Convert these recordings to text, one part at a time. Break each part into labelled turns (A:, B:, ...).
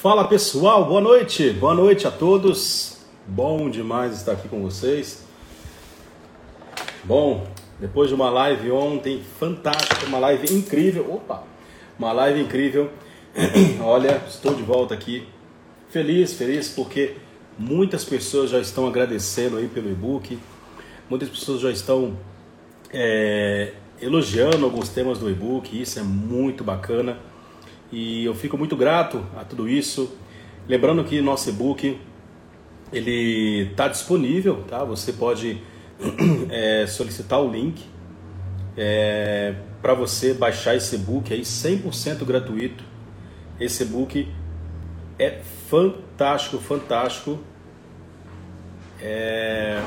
A: Fala pessoal, boa noite, boa noite a todos. Bom demais estar aqui com vocês. Bom, depois de uma live ontem fantástica, uma live incrível. Opa, uma live incrível. Olha, estou de volta aqui. Feliz, feliz porque muitas pessoas já estão agradecendo aí pelo e-book. Muitas pessoas já estão é, elogiando alguns temas do e-book. Isso é muito bacana e eu fico muito grato a tudo isso. Lembrando que nosso e-book ele está disponível, tá? Você pode é, solicitar o link é, para você baixar esse e-book aí 100% gratuito. Esse e-book é fantástico, fantástico. É,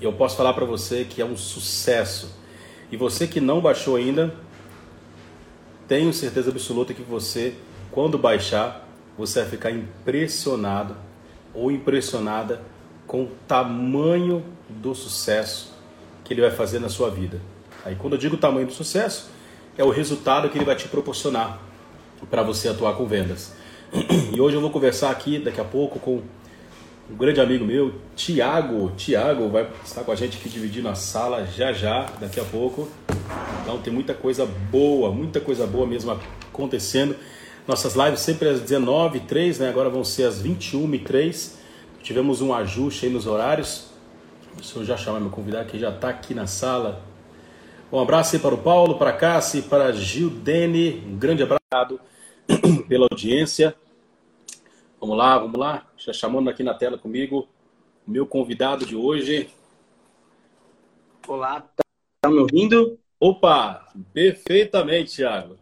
A: eu posso falar para você que é um sucesso. E você que não baixou ainda, tenho certeza absoluta que você, quando baixar, você vai ficar impressionado ou impressionada com o tamanho do sucesso que ele vai fazer na sua vida. Aí, quando eu digo tamanho do sucesso, é o resultado que ele vai te proporcionar para você atuar com vendas. E hoje eu vou conversar aqui daqui a pouco com um grande amigo meu, Tiago. Tiago vai estar com a gente aqui dividindo a sala já já, daqui a pouco. Então tem muita coisa boa, muita coisa boa mesmo acontecendo. Nossas lives sempre às 19h03, né? agora vão ser às 21h03. Tivemos um ajuste aí nos horários. Deixa eu já chamar meu convidado que já está aqui na sala. Um abraço aí para o Paulo, para a Cassi, para a Gildene. Um grande abraço pela audiência. Vamos lá, vamos lá. Já chamando aqui na tela comigo o meu convidado de hoje.
B: Olá, tá me ouvindo?
A: Opa, perfeitamente, Thiago.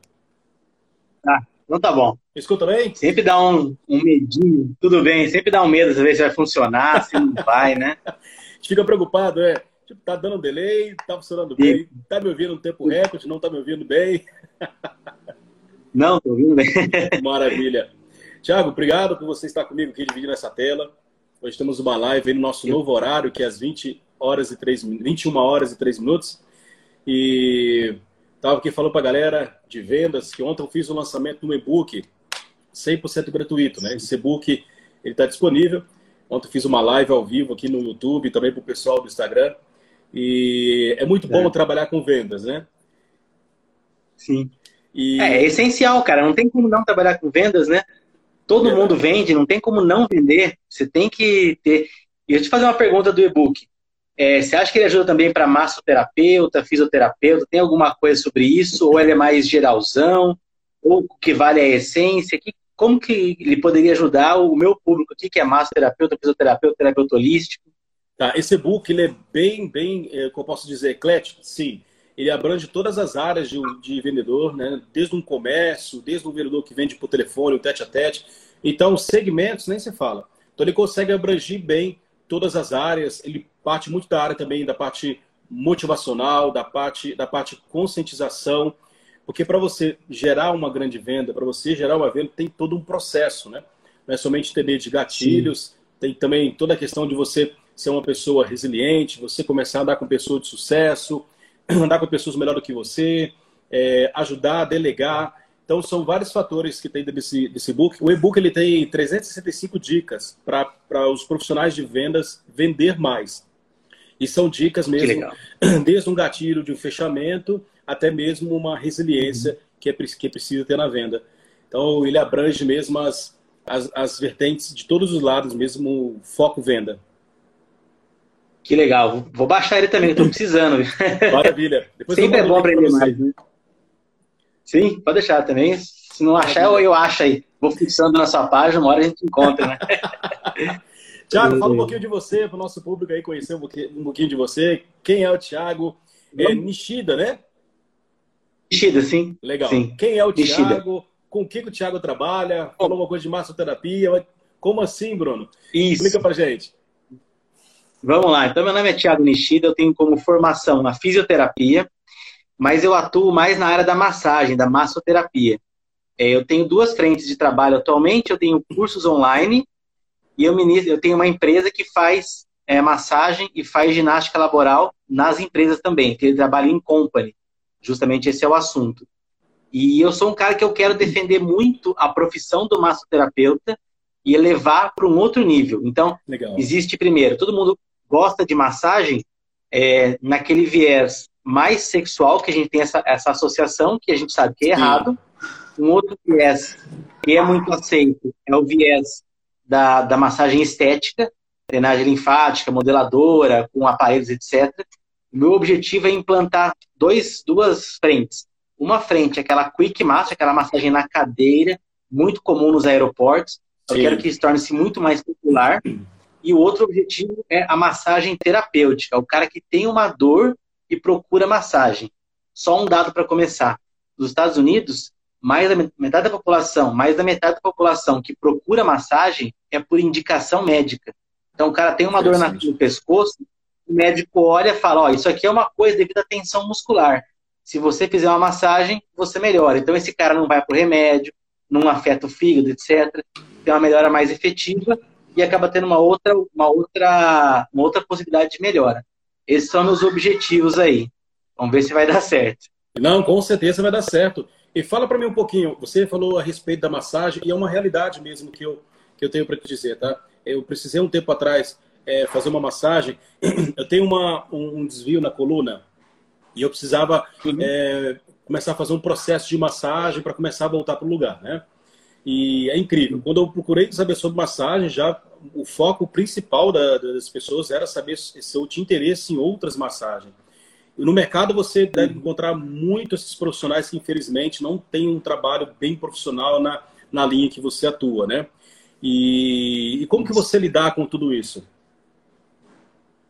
B: Ah, então tá bom.
A: Escuta bem?
B: Sempre dá um, um medinho, tudo bem, sempre dá um medo ver se vai funcionar, se não vai, né?
A: A gente fica preocupado, é. Tipo, tá dando delay, tá funcionando bem, tá me ouvindo no tempo recorde, não tá me ouvindo bem.
B: Não, tô ouvindo bem.
A: Maravilha. Tiago, obrigado por você estar comigo aqui dividindo essa tela. Hoje temos uma live no nosso novo horário, que é às 20 horas e 3, 21 horas e 3 minutos. E estava aqui falando para a galera de vendas que ontem eu fiz o lançamento de um e-book 100% gratuito, né? Esse e-book ele está disponível. Ontem eu fiz uma live ao vivo aqui no YouTube, também para o pessoal do Instagram. E é muito bom é. trabalhar com vendas, né?
B: Sim. E... É, é, essencial, cara. Não tem como não trabalhar com vendas, né? Todo é. mundo vende, não tem como não vender. Você tem que ter. E eu te fazer uma pergunta do e-book. É, você acha que ele ajuda também para massoterapeuta, fisioterapeuta? Tem alguma coisa sobre isso? Ou ele é mais geralzão? Ou o que vale é a essência? Que, como que ele poderia ajudar o meu público aqui, que é massoterapeuta, fisioterapeuta, terapeuta holístico?
A: Tá, esse e-book ele é bem, bem, é, como eu posso dizer, eclético, sim. Ele abrange todas as áreas de, de vendedor, né? desde um comércio, desde um vendedor que vende por telefone, o tete a tete. Então, segmentos nem se fala. Então, ele consegue abranger bem todas as áreas. Ele parte muito da área também da parte motivacional, da parte da parte conscientização, porque para você gerar uma grande venda, para você gerar uma venda tem todo um processo, né? Não é somente ter de gatilhos, Sim. tem também toda a questão de você ser uma pessoa resiliente, você começar a andar com pessoas de sucesso, andar com pessoas melhor do que você, é, ajudar, delegar. Então, são vários fatores que tem desse, desse book. O e-book ele tem 365 dicas para os profissionais de vendas vender mais. E são dicas mesmo, desde um gatilho de um fechamento até mesmo uma resiliência uhum. que, é, que é preciso ter na venda. Então, ele abrange mesmo as, as, as vertentes de todos os lados, mesmo foco venda.
B: Que legal. Vou baixar ele também, estou precisando.
A: Maravilha.
B: Depois Sempre é bom aprender mais, né? Sim, pode deixar também. Se não achar, eu, eu acho aí. Vou fixando na sua página, uma hora a gente encontra, né?
A: Tiago, fala um pouquinho de você, para o nosso público aí conhecer um pouquinho, de você. Quem é o Tiago? É Nishida, né?
B: Nishida, sim.
A: Legal.
B: Sim.
A: Quem é o Tiago? Com o que, que o Tiago trabalha? Falou uma coisa de massoterapia. Como assim, Bruno?
B: Isso.
A: Explica pra gente.
B: Vamos lá. Então, meu nome é Tiago Nishida, eu tenho como formação na fisioterapia, mas eu atuo mais na área da massagem, da massoterapia. É, eu tenho duas frentes de trabalho atualmente, eu tenho cursos online e eu, ministro, eu tenho uma empresa que faz é, massagem e faz ginástica laboral nas empresas também, que ele trabalha em company. Justamente esse é o assunto. E eu sou um cara que eu quero defender muito a profissão do massoterapeuta e elevar para um outro nível. Então, Legal. existe primeiro, todo mundo gosta de massagem é, naquele viés mais sexual, que a gente tem essa, essa associação, que a gente sabe que é errado. Um outro viés que é muito aceito é o viés da, da massagem estética, drenagem linfática, modeladora, com aparelhos, etc. O meu objetivo é implantar dois, duas frentes. Uma frente, aquela quick massage, aquela massagem na cadeira, muito comum nos aeroportos. Eu Sim. quero que isso torne-se muito mais popular. E o outro objetivo é a massagem terapêutica. O cara que tem uma dor e procura massagem. Só um dado para começar. Nos Estados Unidos, mais da metade da população, mais da metade da população que procura massagem é por indicação médica. Então o cara tem uma dor no pescoço, o médico olha e fala, ó, oh, isso aqui é uma coisa devido à tensão muscular. Se você fizer uma massagem, você melhora. Então esse cara não vai por remédio, não afeta o fígado, etc. Tem uma melhora mais efetiva e acaba tendo uma outra, uma outra, uma outra possibilidade de melhora. Esses são meus objetivos aí. Vamos ver se vai dar certo.
A: Não, com certeza vai dar certo. E fala para mim um pouquinho. Você falou a respeito da massagem e é uma realidade mesmo que eu que eu tenho para te dizer, tá? Eu precisei um tempo atrás é, fazer uma massagem. Eu tenho uma, um, um desvio na coluna e eu precisava uhum. é, começar a fazer um processo de massagem para começar a voltar para o lugar, né? E é incrível. Quando eu procurei saber sobre massagem, já o foco principal da, das pessoas era saber se eu tinha interesse em outras massagens. No mercado você deve encontrar muitos esses profissionais que infelizmente não têm um trabalho bem profissional na, na linha que você atua, né? E, e como que você lidar com tudo isso?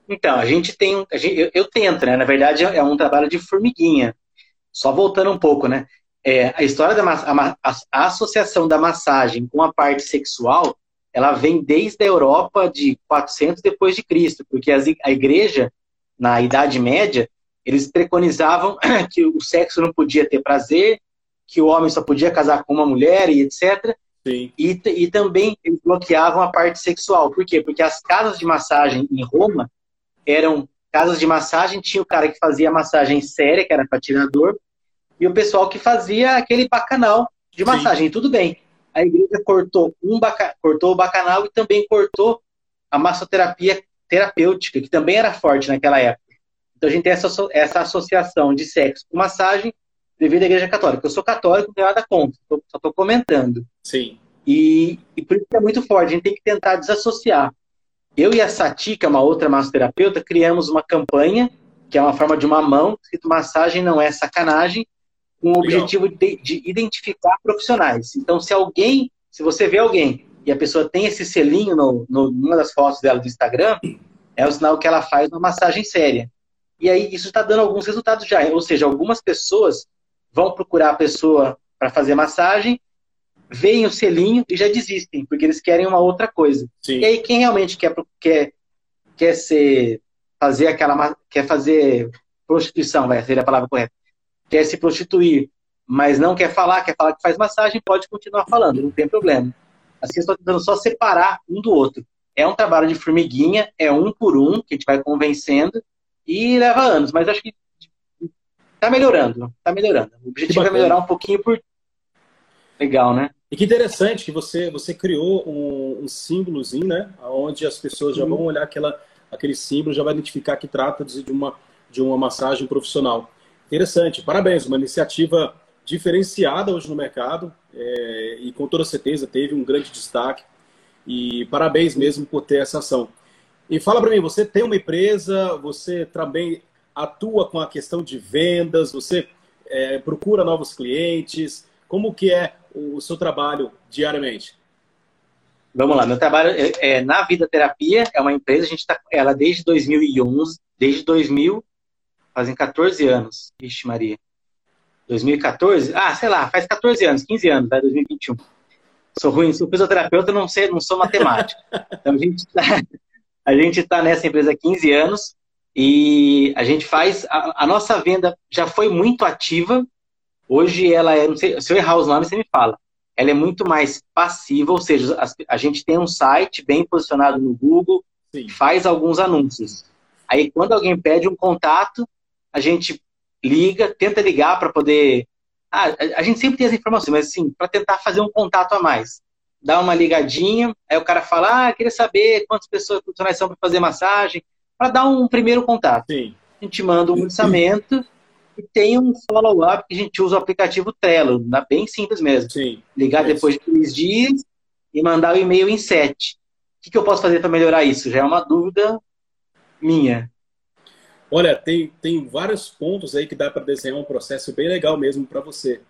B: Então, a gente tem, a gente, eu, eu, tento, né? Na verdade, é um trabalho de formiguinha. Só voltando um pouco, né? É, a história da a, a, associação da massagem com a parte sexual, ela vem desde a Europa de 400 depois de Cristo, porque a igreja na Idade Média eles preconizavam que o sexo não podia ter prazer, que o homem só podia casar com uma mulher e etc. Sim. E, e também eles bloqueavam a parte sexual. Por quê? Porque as casas de massagem em Roma eram casas de massagem, tinha o cara que fazia massagem séria, que era para tirador, e o pessoal que fazia aquele bacanal de massagem. Sim. Tudo bem. A igreja cortou, um baca, cortou o bacanal e também cortou a massoterapia terapêutica, que também era forte naquela época. Então a gente tem essa, essa associação de sexo com massagem devido à igreja católica. Eu sou católico, não tenho nada contra, só estou comentando.
A: Sim.
B: E, e por isso é muito forte, a gente tem que tentar desassociar. Eu e a Sati, que é uma outra massoterapeuta, criamos uma campanha, que é uma forma de uma mão, escrito massagem não é sacanagem, com o objetivo de, de, identificar profissionais. Então, se alguém, se você vê alguém e a pessoa tem esse selinho no, no, numa das fotos dela do Instagram, é o sinal que ela faz uma massagem séria. E aí, isso está dando alguns resultados já. Ou seja, algumas pessoas vão procurar a pessoa para fazer massagem, veem o selinho e já desistem, porque eles querem uma outra coisa. Sim. E aí, quem realmente quer, quer, quer ser, fazer aquela, quer fazer prostituição, vai ser a palavra correta, quer se prostituir, mas não quer falar, quer falar que faz massagem, pode continuar falando, não tem problema. Assim, estou tentando só separar um do outro. É um trabalho de formiguinha, é um por um, que a gente vai convencendo, e leva anos, mas acho que tá melhorando, tá melhorando. O objetivo é melhorar um pouquinho por. Legal, né?
A: E que interessante que você, você criou um, um símbolozinho, né? Onde as pessoas já vão olhar aquela, aquele símbolo, já vai identificar que trata de uma, de uma massagem profissional. Interessante, parabéns, uma iniciativa diferenciada hoje no mercado é, e com toda certeza teve um grande destaque. E parabéns mesmo por ter essa ação. E fala para mim, você tem uma empresa, você também atua com a questão de vendas, você é, procura novos clientes, como que é o seu trabalho diariamente?
B: Vamos lá, meu trabalho é, é na Vida Terapia, é uma empresa, a gente está ela desde 2011, desde 2000, fazem 14 anos, Vixe Maria. 2014? Ah, sei lá, faz 14 anos, 15 anos, né, 2021. Sou ruim, sou fisioterapeuta, não sei, não sou matemático. Então a gente está a gente tá nessa empresa há 15 anos, e a gente faz. A, a, nossa venda já foi muito ativa. Hoje ela é. Não sei, se eu errar os nomes, você me fala. Ela é muito mais passiva, ou seja, a, a gente tem um site bem posicionado no Google, Sim. faz alguns anúncios. Aí quando alguém pede um contato, a gente liga, tenta ligar para poder Ah, a, gente sempre tem as informações, mas assim, para tentar fazer um contato a mais. Dá uma ligadinha, aí o cara fala, ah, queria saber quantas pessoas profissionais são para fazer massagem, para dar um primeiro contato.
A: Sim.
B: A gente manda um orçamento e tem um follow-up que a gente usa o aplicativo Trello, bem simples mesmo.
A: Sim.
B: Ligar é depois de três dias e mandar o e-mail em sete. O que, que eu posso fazer para melhorar isso? Já é uma dúvida minha.
A: Olha, tem, tem vários pontos aí que dá para desenhar um processo bem legal mesmo para você.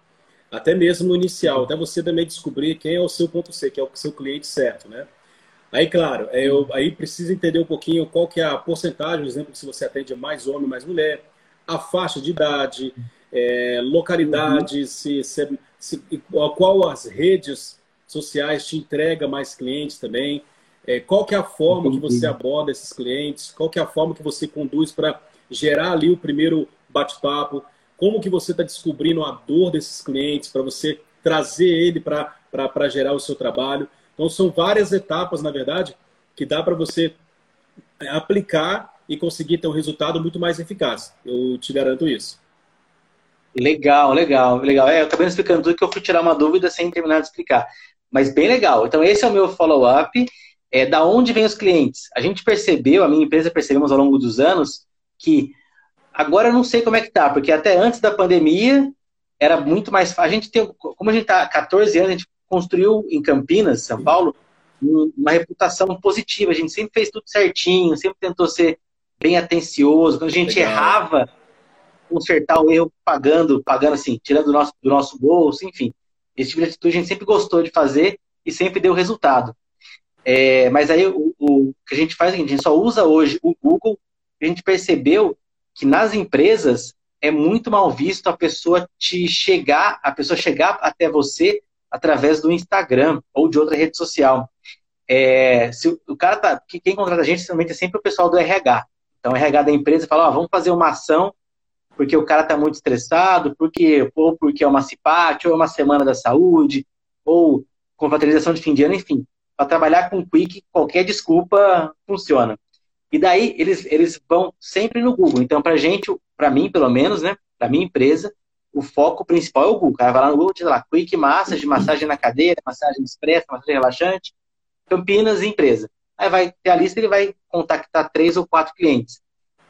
A: Até mesmo no inicial, até você também descobrir quem é o seu ponto C, que é o seu cliente certo, né? Aí, claro, é, eu, aí precisa entender um pouquinho qual que é a porcentagem, por exemplo, se você atende mais homem, mais mulher, a faixa de idade, é, localidade, uhum. se, se, se, qual as redes sociais te entrega mais clientes também, é, qual que é a forma que você aborda esses clientes, qual que é a forma que você conduz para gerar ali o primeiro bate-papo, como que você está descobrindo a dor desses clientes para você trazer ele para gerar o seu trabalho. Então, são várias etapas, na verdade, que dá para você é, aplicar e conseguir ter um resultado muito mais eficaz. Eu te garanto isso.
B: Legal, legal, legal. É, eu acabei explicando tudo que eu fui tirar uma dúvida sem terminar de explicar. Mas bem legal. Então, esse é o meu follow-up. É, da onde vêm os clientes? A gente percebeu, a minha empresa percebemos ao longo dos anos, que agora eu não sei como é que tá, porque até antes da pandemia era muito mais fácil. A gente tem, como a gente está há 14 anos, a gente construiu em Campinas, São Paulo, uma reputação positiva. A gente sempre fez tudo certinho, sempre tentou ser bem atencioso. Quando a gente Legal. errava, consertar o erro pagando, pagando assim, tirando do nosso, do nosso bolso, enfim. Esse tipo de atitude a gente sempre gostou de fazer e sempre deu resultado. É, mas aí o, o, que a gente faz é a gente só usa hoje o Google. A gente percebeu que nas empresas é muito mal visto a pessoa te chegar, a pessoa chegar até você através do Instagram ou de outra rede social. É, se o, cara tá, quem contrata a gente normalmente é sempre o pessoal do RH. Então, o RH da empresa fala, vamos fazer uma ação porque o cara tá muito estressado, porque ou porque é uma CIPAT, ou é uma semana da saúde, ou confraternização de fim de ano, enfim. Para trabalhar com Quick, qualquer desculpa funciona. E daí eles, eles vão sempre no Google. Então, para gente, para mim, pelo menos, né, para minha empresa, o foco principal é o Google. O cara vai lá no Google, diz lá, Quick Massage, massagem na cadeira, massagem expressa, massagem relaxante, Campinas, empresa. Aí vai ter a lista, ele vai contactar três ou quatro clientes.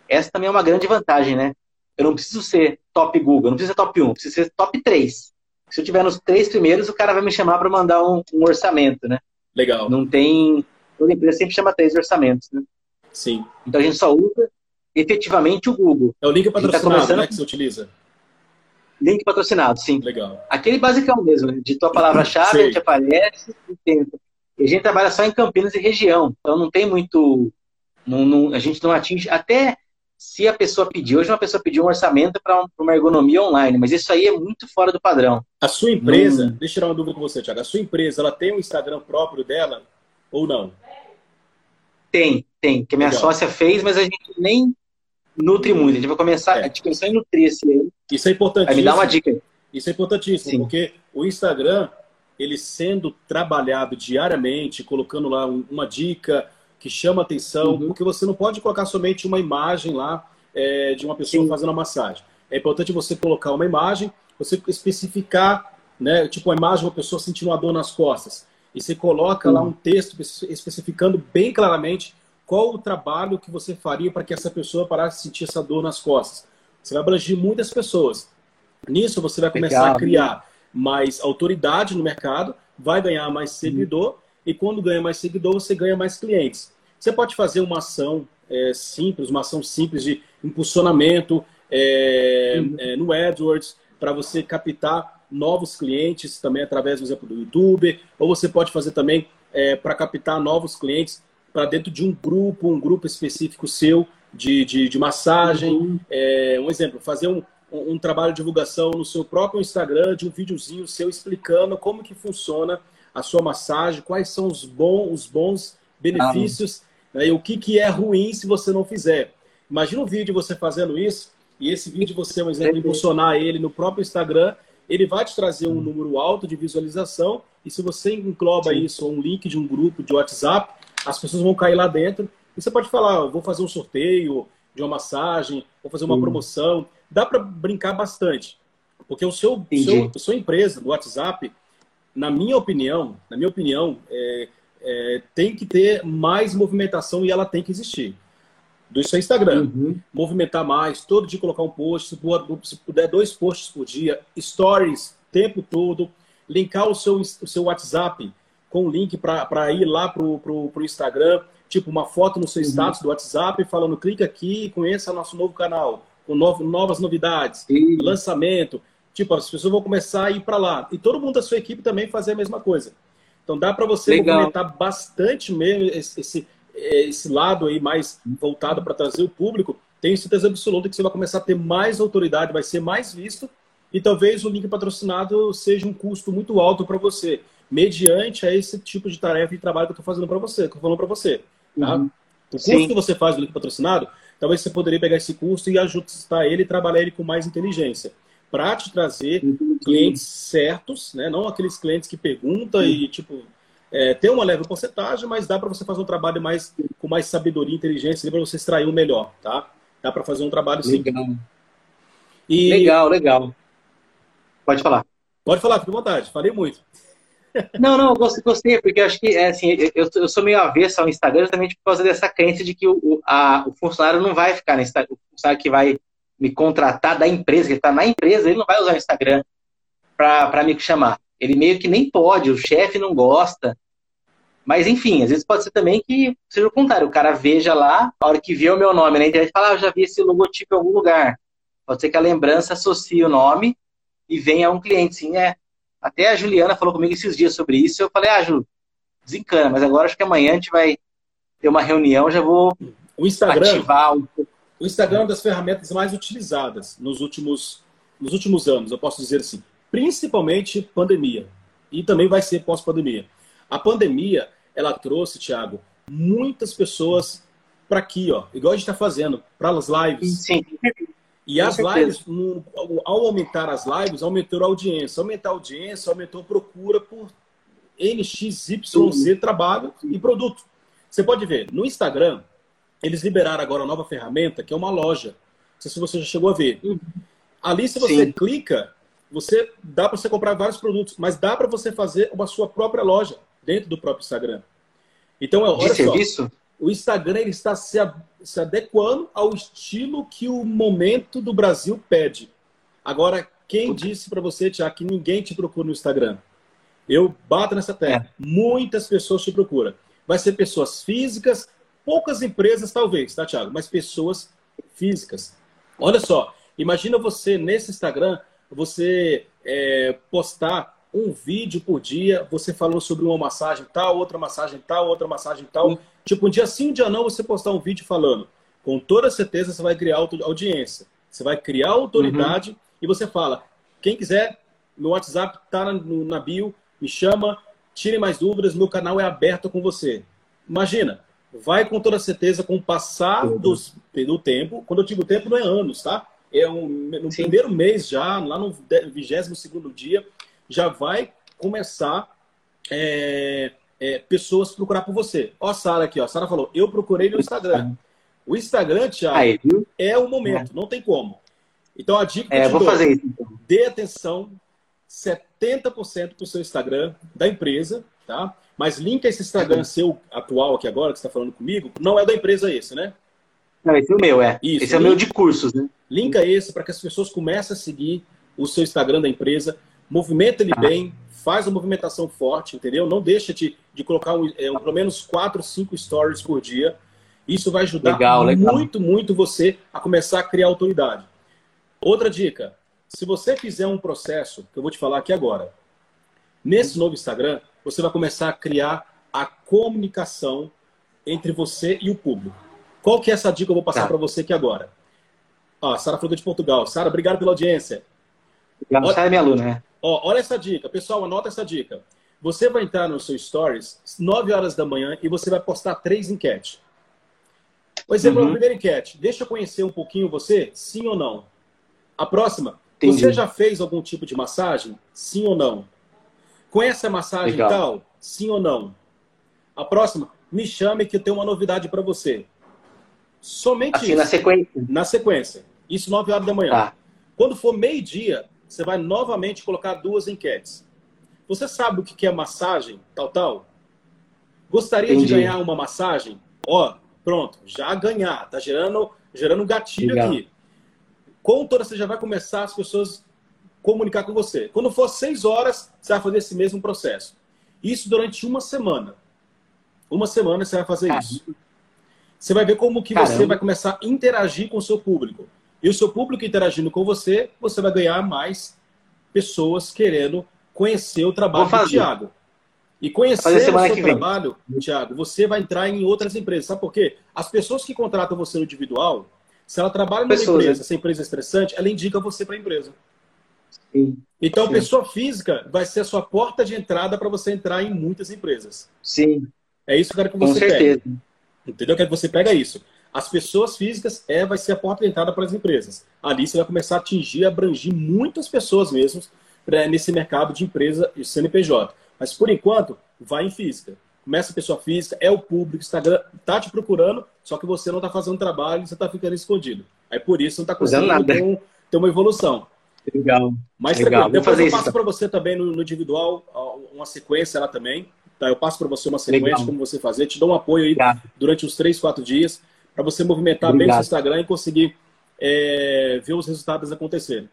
B: Essa também é uma grande vantagem, né? Eu não preciso ser top Google, eu não preciso ser top 1, eu preciso ser top 3. Se eu tiver nos três primeiros, o cara vai me chamar para mandar um, um, orçamento, né?
A: Legal.
B: Não tem. Toda empresa sempre chama três orçamentos, né?
A: Sim.
B: Então a gente só usa efetivamente o Google.
A: É o link tá patrocinado tá começando... né, que você utiliza.
B: Link patrocinado, sim.
A: Legal.
B: Aquele basicão mesmo, de tua palavra-chave, a gente aparece e tenta. E a gente trabalha só em Campinas e região, então não tem muito. Não, não, a gente não atinge. Até se a pessoa pedir, hoje uma pessoa pediu um orçamento para uma ergonomia online, mas isso aí é muito fora do padrão.
A: A sua empresa, não... deixa eu tirar uma dúvida com você, Thiago. A sua empresa, ela tem um Instagram próprio dela ou não?
B: Tem, tem. Que a minha Legal. sócia fez, mas a gente nem nutre muito. A gente vai começar, é. a gente começou a nutrir esse aí.
A: Isso é importantíssimo.
B: Me dar uma dica.
A: Isso é importantíssimo, Sim. porque o Instagram, ele sendo trabalhado diariamente, colocando lá uma dica que chama atenção, uhum. porque você não pode colocar somente uma imagem lá é, de uma pessoa Sim. fazendo uma massagem. É importante você colocar uma imagem, você especificar, né, tipo uma imagem de uma pessoa sentindo uma dor nas costas. E você coloca uhum. lá um texto especificando bem claramente qual o trabalho que você faria para que essa pessoa parasse de sentir essa dor nas costas. Você vai abranger muitas pessoas. Nisso você vai começar Legal. a criar mais autoridade no mercado, vai ganhar mais seguidor, uhum. e quando ganha mais seguidor, você ganha mais clientes. Você pode fazer uma ação é, simples, uma ação simples de impulsionamento é, uhum. é, no AdWords, para você captar novos clientes também através, por exemplo, do YouTube, ou você pode fazer também é, para captar novos clientes para dentro de um grupo, um grupo específico seu de, de, de massagem. Uhum. É, um exemplo, fazer um, um, trabalho de divulgação no seu próprio Instagram de um videozinho seu explicando como que funciona a sua massagem, quais são os bons, os bons benefícios ah. né, e o que, que é ruim se você não fizer. Imagina um vídeo você fazendo isso e esse vídeo você, um exemplo, impulsionar ele no próprio Instagram, ele vai te trazer um número alto de visualização e se você engloba Sim. isso um link de um grupo de WhatsApp, as pessoas vão cair lá dentro e você pode falar, vou fazer um sorteio de uma massagem, vou fazer uma promoção dá para brincar bastante. Porque o seu, seu, sua empresa do WhatsApp, na minha opinião, na minha opinião, é, é, tem que ter mais movimentação e ela tem que existir. Do seu Instagram. Uhum. Movimentar mais, todo dia colocar um post, se puder, dois posts por dia, stories, tempo todo, linkar o seu, o seu WhatsApp com o link para ir lá pro, pro Instagram, tipo uma foto no seu uhum. status do WhatsApp falando clica aqui e conheça nosso novo canal, com novo, novas novidades, uhum. lançamento. Tipo, as pessoas vão começar a ir para lá. E todo mundo da sua equipe também fazer a mesma coisa. Então dá para você Legal. movimentar bastante mesmo esse, esse, esse lado aí mais voltado para trazer o público. Tenho certeza absoluta que você vai começar a ter mais autoridade, vai ser mais visto e talvez o link patrocinado seja um custo muito alto para você, mediante a esse tipo de tarefa e trabalho que eu estou fazendo para você, que eu falando para você. Tá? Uhum. O custo Sim. que você faz do link patrocinado, talvez você poderia pegar esse custo e ajustar ele e trabalhar ele com mais inteligência para te trazer clientes certos, né? não aqueles clientes que perguntam e tipo é, tem uma leve porcentagem, mas dá para você fazer um trabalho mais com mais sabedoria e inteligência para você extrair o melhor, tá? Dá para fazer um trabalho sim.
B: Legal. E... Legal, legal. Pode falar.
A: Pode falar, fique à vontade. Falei muito.
B: Não, não, gostei, gostei, porque eu acho que é, assim, eu, eu sou meio avesso ao Instagram justamente por causa dessa crença de que o, a, o funcionário não vai ficar no Instagram, o funcionário que vai me contratar da empresa, que está na empresa, ele não vai usar o Instagram para me chamar. Ele meio que nem pode, o chefe não gosta. Mas, enfim, às vezes pode ser também que seja o contrário. O cara veja lá, a hora que vê o meu nome na internet, fala, ah, eu já vi esse logotipo em algum lugar. Pode ser que a lembrança associe o nome e venha um cliente. Sim, é. Até a Juliana falou comigo esses dias sobre isso. Eu falei, ah, Ju, desencana, mas agora acho que amanhã a gente vai ter uma reunião, já vou
A: o Instagram, ativar um pouco o Instagram é uma das ferramentas mais utilizadas nos últimos, nos últimos anos, eu posso dizer assim, principalmente pandemia. E também vai ser pós-pandemia. A pandemia, ela trouxe, Thiago, muitas pessoas para aqui, ó, igual a gente está fazendo, para as lives.
B: Sim.
A: E as lives, no, ao aumentar as lives, aumentou a audiência. Aumentar a audiência, aumentou a procura por NXYZ trabalho e produto. Você pode ver, no Instagram, eles liberaram agora uma nova ferramenta, que é uma loja. Não sei se você já chegou a ver. Uhum. Ali, se você Sim. clica, você dá para você comprar vários produtos, mas dá para você fazer uma sua própria loja dentro do próprio Instagram. Então, olha De serviço? Só, o Instagram ele está se, se adequando ao estilo que o momento do Brasil pede. Agora, quem disse para você, Tiago, que ninguém te procura no Instagram? Eu bato nessa tecla. É. Muitas pessoas te procuram. Vai ser pessoas físicas, Poucas empresas, talvez, tá, Thiago? Mas pessoas físicas. Olha só, imagina você nesse Instagram, você é, postar um vídeo por dia, você falou sobre uma massagem tal, outra massagem tal, outra massagem tal. Tipo, um dia sim, um dia não, você postar um vídeo falando. Com toda certeza você vai criar audiência. Você vai criar autoridade uhum. e você fala: quem quiser, meu WhatsApp tá na, na bio, me chama, tire mais dúvidas, meu canal é aberto com você. Imagina, vai com toda certeza com o passar dos, do tempo. Quando eu digo tempo, não é anos, tá? É um, no Sim. primeiro mês já, lá no 22 segundo dia, já vai começar é, é, pessoas procurar por você. Ó, a Sara aqui, ó. A Sara falou, eu procurei no Instagram. O Instagram, Thiago, é o momento, não tem como. Então a dica que
B: é, eu vou dou, fazer isso. Então.
A: dê atenção 70% para o seu Instagram da empresa, tá? Mas linka esse Instagram seu atual aqui agora, que você está falando comigo, não é da empresa esse, né?
B: Não, esse é o meu, é. Isso, esse é o meu de cursos, né?
A: Linka esse para que as pessoas comecem a seguir o seu Instagram da empresa, movimenta ele ah. bem, faz uma movimentação forte, entendeu? Não deixa de, de colocar um, é, um, pelo menos 4, 5 stories por dia. Isso vai ajudar legal, muito, legal. muito você a começar a criar autoridade. Outra dica, se você fizer um processo, que eu vou te falar aqui agora, nesse novo Instagram, você vai começar a criar a comunicação entre você e o público. Qual que é essa dica que eu vou passar tá. para você aqui agora? Ó, Sara Fruta de Portugal. Sara, obrigado pela audiência.
B: Obrigado, Sara é minha aluna, né?
A: Ó, olha essa dica. Pessoal, anota essa dica. Você vai entrar no seu Stories 9 horas da manhã e você vai postar três enquetes. Por exemplo, uhum. a primeira enquete. Deixa eu conhecer um pouquinho você, sim ou não? A próxima. Entendi. Você já fez algum tipo de massagem? Sim ou não? Conhece a massagem Legal. tal? Sim ou não? A próxima, me chame que eu tenho uma novidade para você. Somente
B: assim,
A: isso.
B: na sequência.
A: Na sequência. Isso 9 horas da manhã. Tá. Quando for meio-dia, você vai novamente colocar duas enquetes. Você sabe o que é massagem, tal, tal? Gostaria Entendi. de ganhar uma massagem? Ó, pronto, já ganhar. Tá gerando, gerando um gatilho Legal. aqui. Com toda, você já vai começar as pessoas comunicar com você. Quando for seis horas, você vai fazer esse mesmo processo. Isso durante uma semana. Uma semana você vai fazer Caramba. isso. Você vai ver como que Caramba. você vai começar a interagir com o seu público. E o seu público interagindo com você, você vai ganhar mais pessoas querendo conhecer o trabalho do Thiago. E conhecer o seu trabalho, Thiago, você vai entrar em outras empresas. Sabe por quê? As pessoas que contratam você no individual, se ela trabalha numa pessoas, empresa, né? essa empresa é estressante, ela indica você para a empresa. Sim. Então, Sim. pessoa física vai ser a sua porta de entrada para você entrar em muitas empresas.
B: Sim.
A: É isso que eu quero que você Com certeza. pegue. Entendeu? Eu quero que você pega isso. As pessoas físicas é, vai ser a porta de entrada para as empresas. Ali você vai começar a atingir, abranger muitas pessoas mesmo pra, nesse mercado de empresa e CNPJ. Mas por enquanto, vai em física. Começa a pessoa física, é o público, Instagram está te procurando, só que você não está fazendo trabalho, você está ficando escondido. Aí por isso não está conseguindo ter, ter uma evolução.
B: Legal.
A: Mas Legal. depois fazer eu passo para você também no, no, individual uma sequência lá também. Tá? Eu passo para você uma sequência Legal. como você fazer. Te dou um apoio aí durante os três, quatro dias para você movimentar Obrigado. bem o seu Instagram e conseguir é, ver os resultados acontecerem.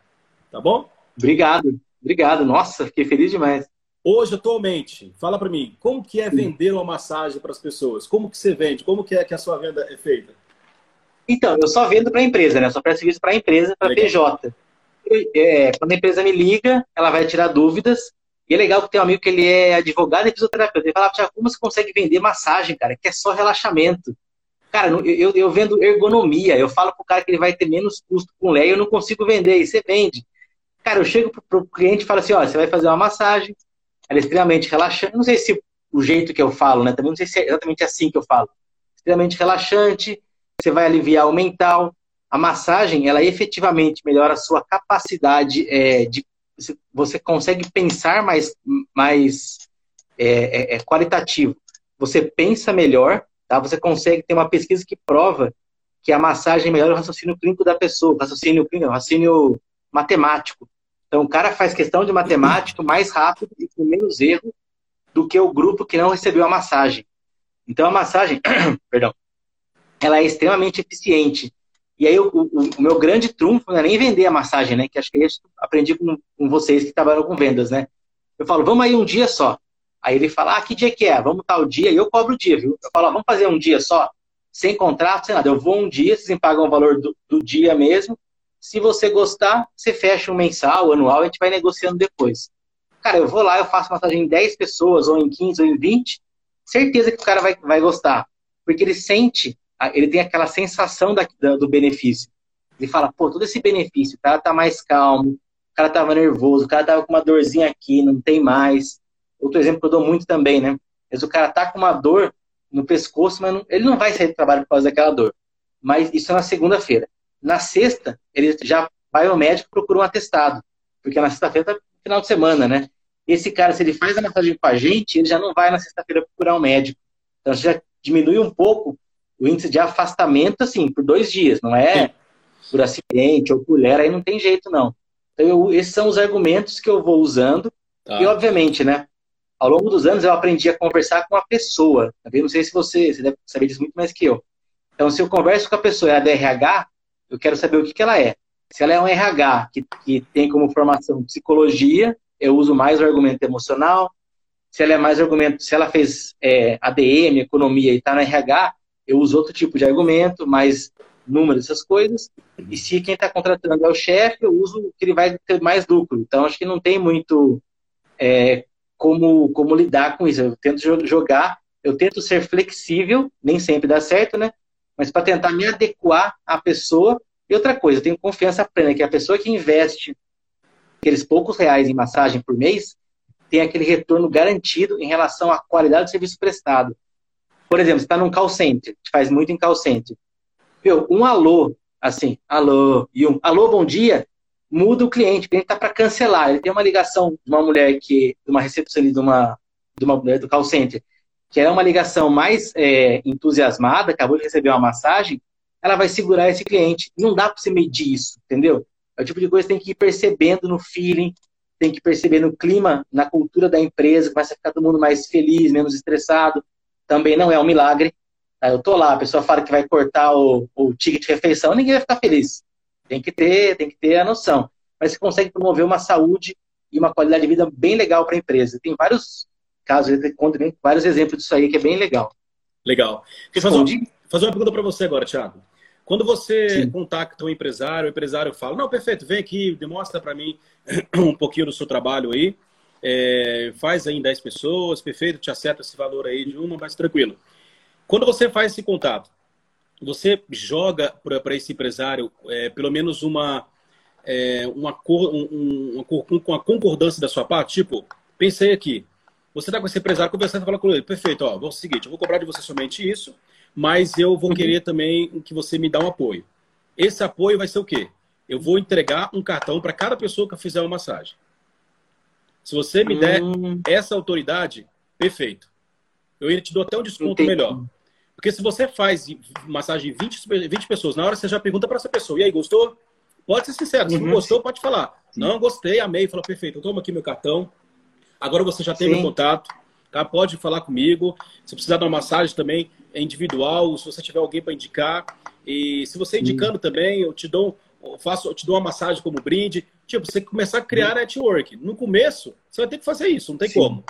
A: Tá bom?
B: Obrigado. Obrigado. Nossa, fiquei feliz demais.
A: Hoje, atualmente, fala para mim, como que é vender uma massagem para as pessoas? Como que você vende? Como que é que a sua venda é feita?
B: Então, eu só vendo para a empresa, né? Só presto serviço para a empresa, para PJ é, quando a empresa me liga, ela vai tirar dúvidas. E é legal que tem um amigo que ele é advogado e fisioterapeuta. Ele fala, Tiago, como você consegue vender massagem, cara? Que é só relaxamento. Cara, eu, eu vendo ergonomia. Eu falo pro cara que ele vai ter menos custo com lei, eu não consigo vender. E você vende. Cara, eu chego pro, pro cliente e falo assim, ó, você vai fazer uma massagem, ela é extremamente relaxante. Não sei se o jeito que eu falo, né? Também não sei se é exatamente assim que eu falo. Extremamente relaxante, você vai aliviar o mental a massagem, ela efetivamente melhora a sua capacidade é, de. Você consegue pensar mais, mais é, é, é, qualitativo. Você pensa melhor, tá? Você consegue ter uma pesquisa que prova que a massagem melhora o raciocínio clínico da pessoa, o raciocínio clínico, raciocínio matemático. Então, o cara faz questão de matemática mais rápido e com menos erro do que o grupo que não recebeu a massagem. Então, a massagem, perdão, ela é extremamente eficiente. E aí o, o, o, meu grande trunfo não é nem vender a massagem, né? Que acho que eu aprendi com, com vocês que trabalham com vendas, né? Eu falo, vamos aí um dia só. Aí ele fala, ah, que dia que é? Vamos tal dia, e eu cobro o dia, viu? Eu falo, ah, vamos fazer um dia só, sem contrato, sem nada. Eu vou um dia, vocês me pagam o valor do, do dia mesmo. Se você gostar, você fecha um mensal, anual, a gente vai negociando depois. Cara, eu vou lá, eu faço massagem em 10 pessoas, ou em 15, ou em 20, certeza que o cara vai, vai gostar. Porque ele sente ele tem aquela sensação da, do benefício. Ele fala, pô, todo esse benefício, o cara tá mais calmo, o cara tava nervoso, o cara tava com uma dorzinha aqui, não tem mais. Outro exemplo que eu dou muito também, né? Mas o cara tá com uma dor no pescoço, mas não, ele não vai sair do trabalho por causa daquela dor. Mas isso é na segunda-feira. Na sexta, ele já vai ao médico e procura um atestado. Porque na sexta-feira tá final de semana, né? Esse cara, se ele faz a massagem com a gente, ele já não vai na sexta-feira procurar um médico. Então, você já diminui um pouco o índice de afastamento, assim, por dois dias, não é por acidente ou por lera, aí não tem jeito, não. Então, eu, esses são os argumentos que eu vou usando. Tá. E, obviamente, né, ao longo dos anos eu aprendi a conversar com a pessoa. Eu não sei se você, você deve saber disso muito mais que eu. Então, se eu converso com a pessoa, é a DRH, eu quero saber o que, que ela é. Se ela é um RH que, que tem como formação psicologia, eu uso mais o argumento emocional. Se ela é mais argumento, se ela fez é, ADM, economia e está no RH, eu uso outro tipo de argumento, mais números, essas coisas. E se quem está contratando é o chefe, eu uso que ele vai ter mais lucro. Então, acho que não tem muito é, como, como lidar com isso. Eu tento jogar, eu tento ser flexível, nem sempre dá certo, né? Mas para tentar me adequar à pessoa. E outra coisa, eu tenho confiança plena que a pessoa que investe aqueles poucos reais em massagem por mês tem aquele retorno garantido em relação à qualidade do serviço prestado. Por exemplo, está num call center, faz muito em call center. Meu, um alô, assim, alô, e um alô, bom dia, muda o cliente, o cliente está para cancelar. Ele tem uma ligação de uma mulher que, de uma recepcionista, de uma, de uma mulher do call center, que é uma ligação mais é, entusiasmada, acabou de receber uma massagem, ela vai segurar esse cliente. Não dá para você medir isso, entendeu? É o tipo de coisa que tem que ir percebendo no feeling, tem que perceber no clima, na cultura da empresa, começa a ficar todo mundo mais feliz, menos estressado. Também não é um milagre. Tá? Eu tô lá, a pessoa fala que vai cortar o, o ticket de refeição, ninguém vai ficar feliz. Tem que ter, tem que ter a noção. Mas você consegue promover uma saúde e uma qualidade de vida bem legal para a empresa. Tem vários casos, conto vários exemplos disso aí que é bem legal.
A: Legal. Deixa fazer, fazer uma pergunta para você agora, Thiago. Quando você Sim. contacta um empresário, o empresário fala: Não, perfeito, vem aqui, demonstra para mim um pouquinho do seu trabalho aí, é, faz aí em 10 pessoas, perfeito, te acerta esse valor aí de uma, mas tranquilo. Quando você faz esse contato, você joga para esse empresário é, pelo menos uma, é, uma, cor, um, uma concordância da sua parte? Tipo, pensei aqui, você está com esse empresário conversando e fala com ele, perfeito, ó, vou o seguinte, eu vou cobrar de você somente isso, mas eu vou uhum. querer também que você me dá um apoio. Esse apoio vai ser o quê? Eu vou entregar um cartão para cada pessoa que eu fizer uma massagem. Se você me der hum. essa autoridade, perfeito. Eu te dou até um desconto Entendi. melhor. Porque se você faz massagem 20, 20 pessoas, na hora você já pergunta para essa pessoa, e aí, gostou? Pode ser sincero, se uhum. não gostou, pode falar. Não, gostei, amei. Fala, perfeito, toma aqui meu cartão. Agora você já tem Sim. meu contato, tá? Pode falar comigo. Se precisar de uma massagem também, é individual, se você tiver alguém para indicar. E se você indicando também, eu te dou, eu faço, eu te dou uma massagem como brinde. Tipo, você começar a criar network. No começo, você vai ter que fazer isso, não tem Sim. como.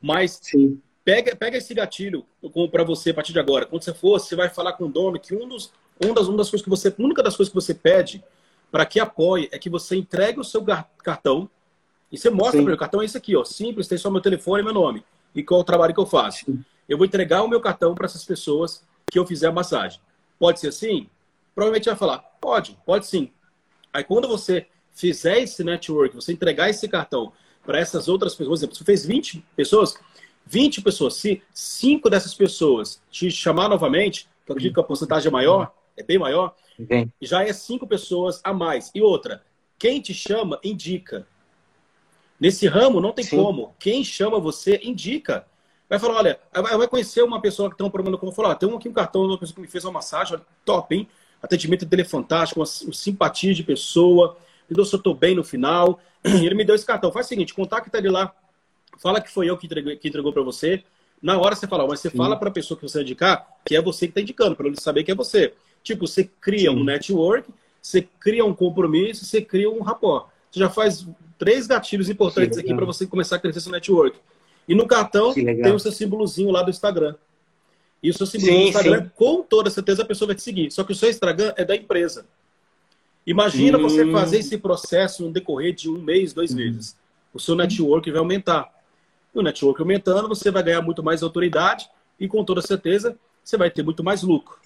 A: Mas Sim. Pega, pega esse gatilho para você a partir de agora. Quando você for, você vai falar com o dono que um dos, um das, uma das coisas que você, única das coisas que você pede para que apoie é que você entregue o seu cartão e você mostra para o cartão é esse aqui, ó, simples, tem só meu telefone e meu nome e qual o trabalho que eu faço. Sim eu vou entregar o meu cartão para essas pessoas que eu fizer a massagem. Pode ser assim? Provavelmente vai falar, pode, pode sim. Aí quando você fizer esse network, você entregar esse cartão para essas outras pessoas, por exemplo, você fez 20 pessoas, 20 pessoas, se cinco dessas pessoas te chamar novamente, que eu acredito que a porcentagem é maior, é bem maior, já é cinco pessoas a mais. E outra, quem te chama, indica. Nesse ramo não tem Sim. como. Quem chama você, indica. Vai falar, olha, vai conhecer uma pessoa que tem um problema como falar, ah, tem aqui um cartão de uma pessoa que me fez uma massagem, top, hein? Atendimento dele é fantástico, uma, uma simpatia de pessoa, me deu se eu tô bem no final. Ele me deu esse cartão. Faz o seguinte, contacta ele lá, fala que foi eu que entregou, que entregou para você. Na hora você fala, mas você Sim. fala para a pessoa que você indicar que é você que está indicando, para ele saber que é você. Tipo, você cria Sim. um network, você cria um compromisso, você cria um rapport. Você já faz três gatilhos importantes aqui para você começar a crescer seu network. E no cartão tem o seu símbolozinho lá do Instagram. E o seu símbolo do Instagram, sim. com toda certeza, a pessoa vai te seguir. Só que o seu Instagram é da empresa. Imagina hum. você fazer esse processo no decorrer de um mês, dois hum. meses. O seu network vai aumentar. E o network aumentando, você vai ganhar muito mais autoridade e, com toda certeza, você vai ter muito mais lucro.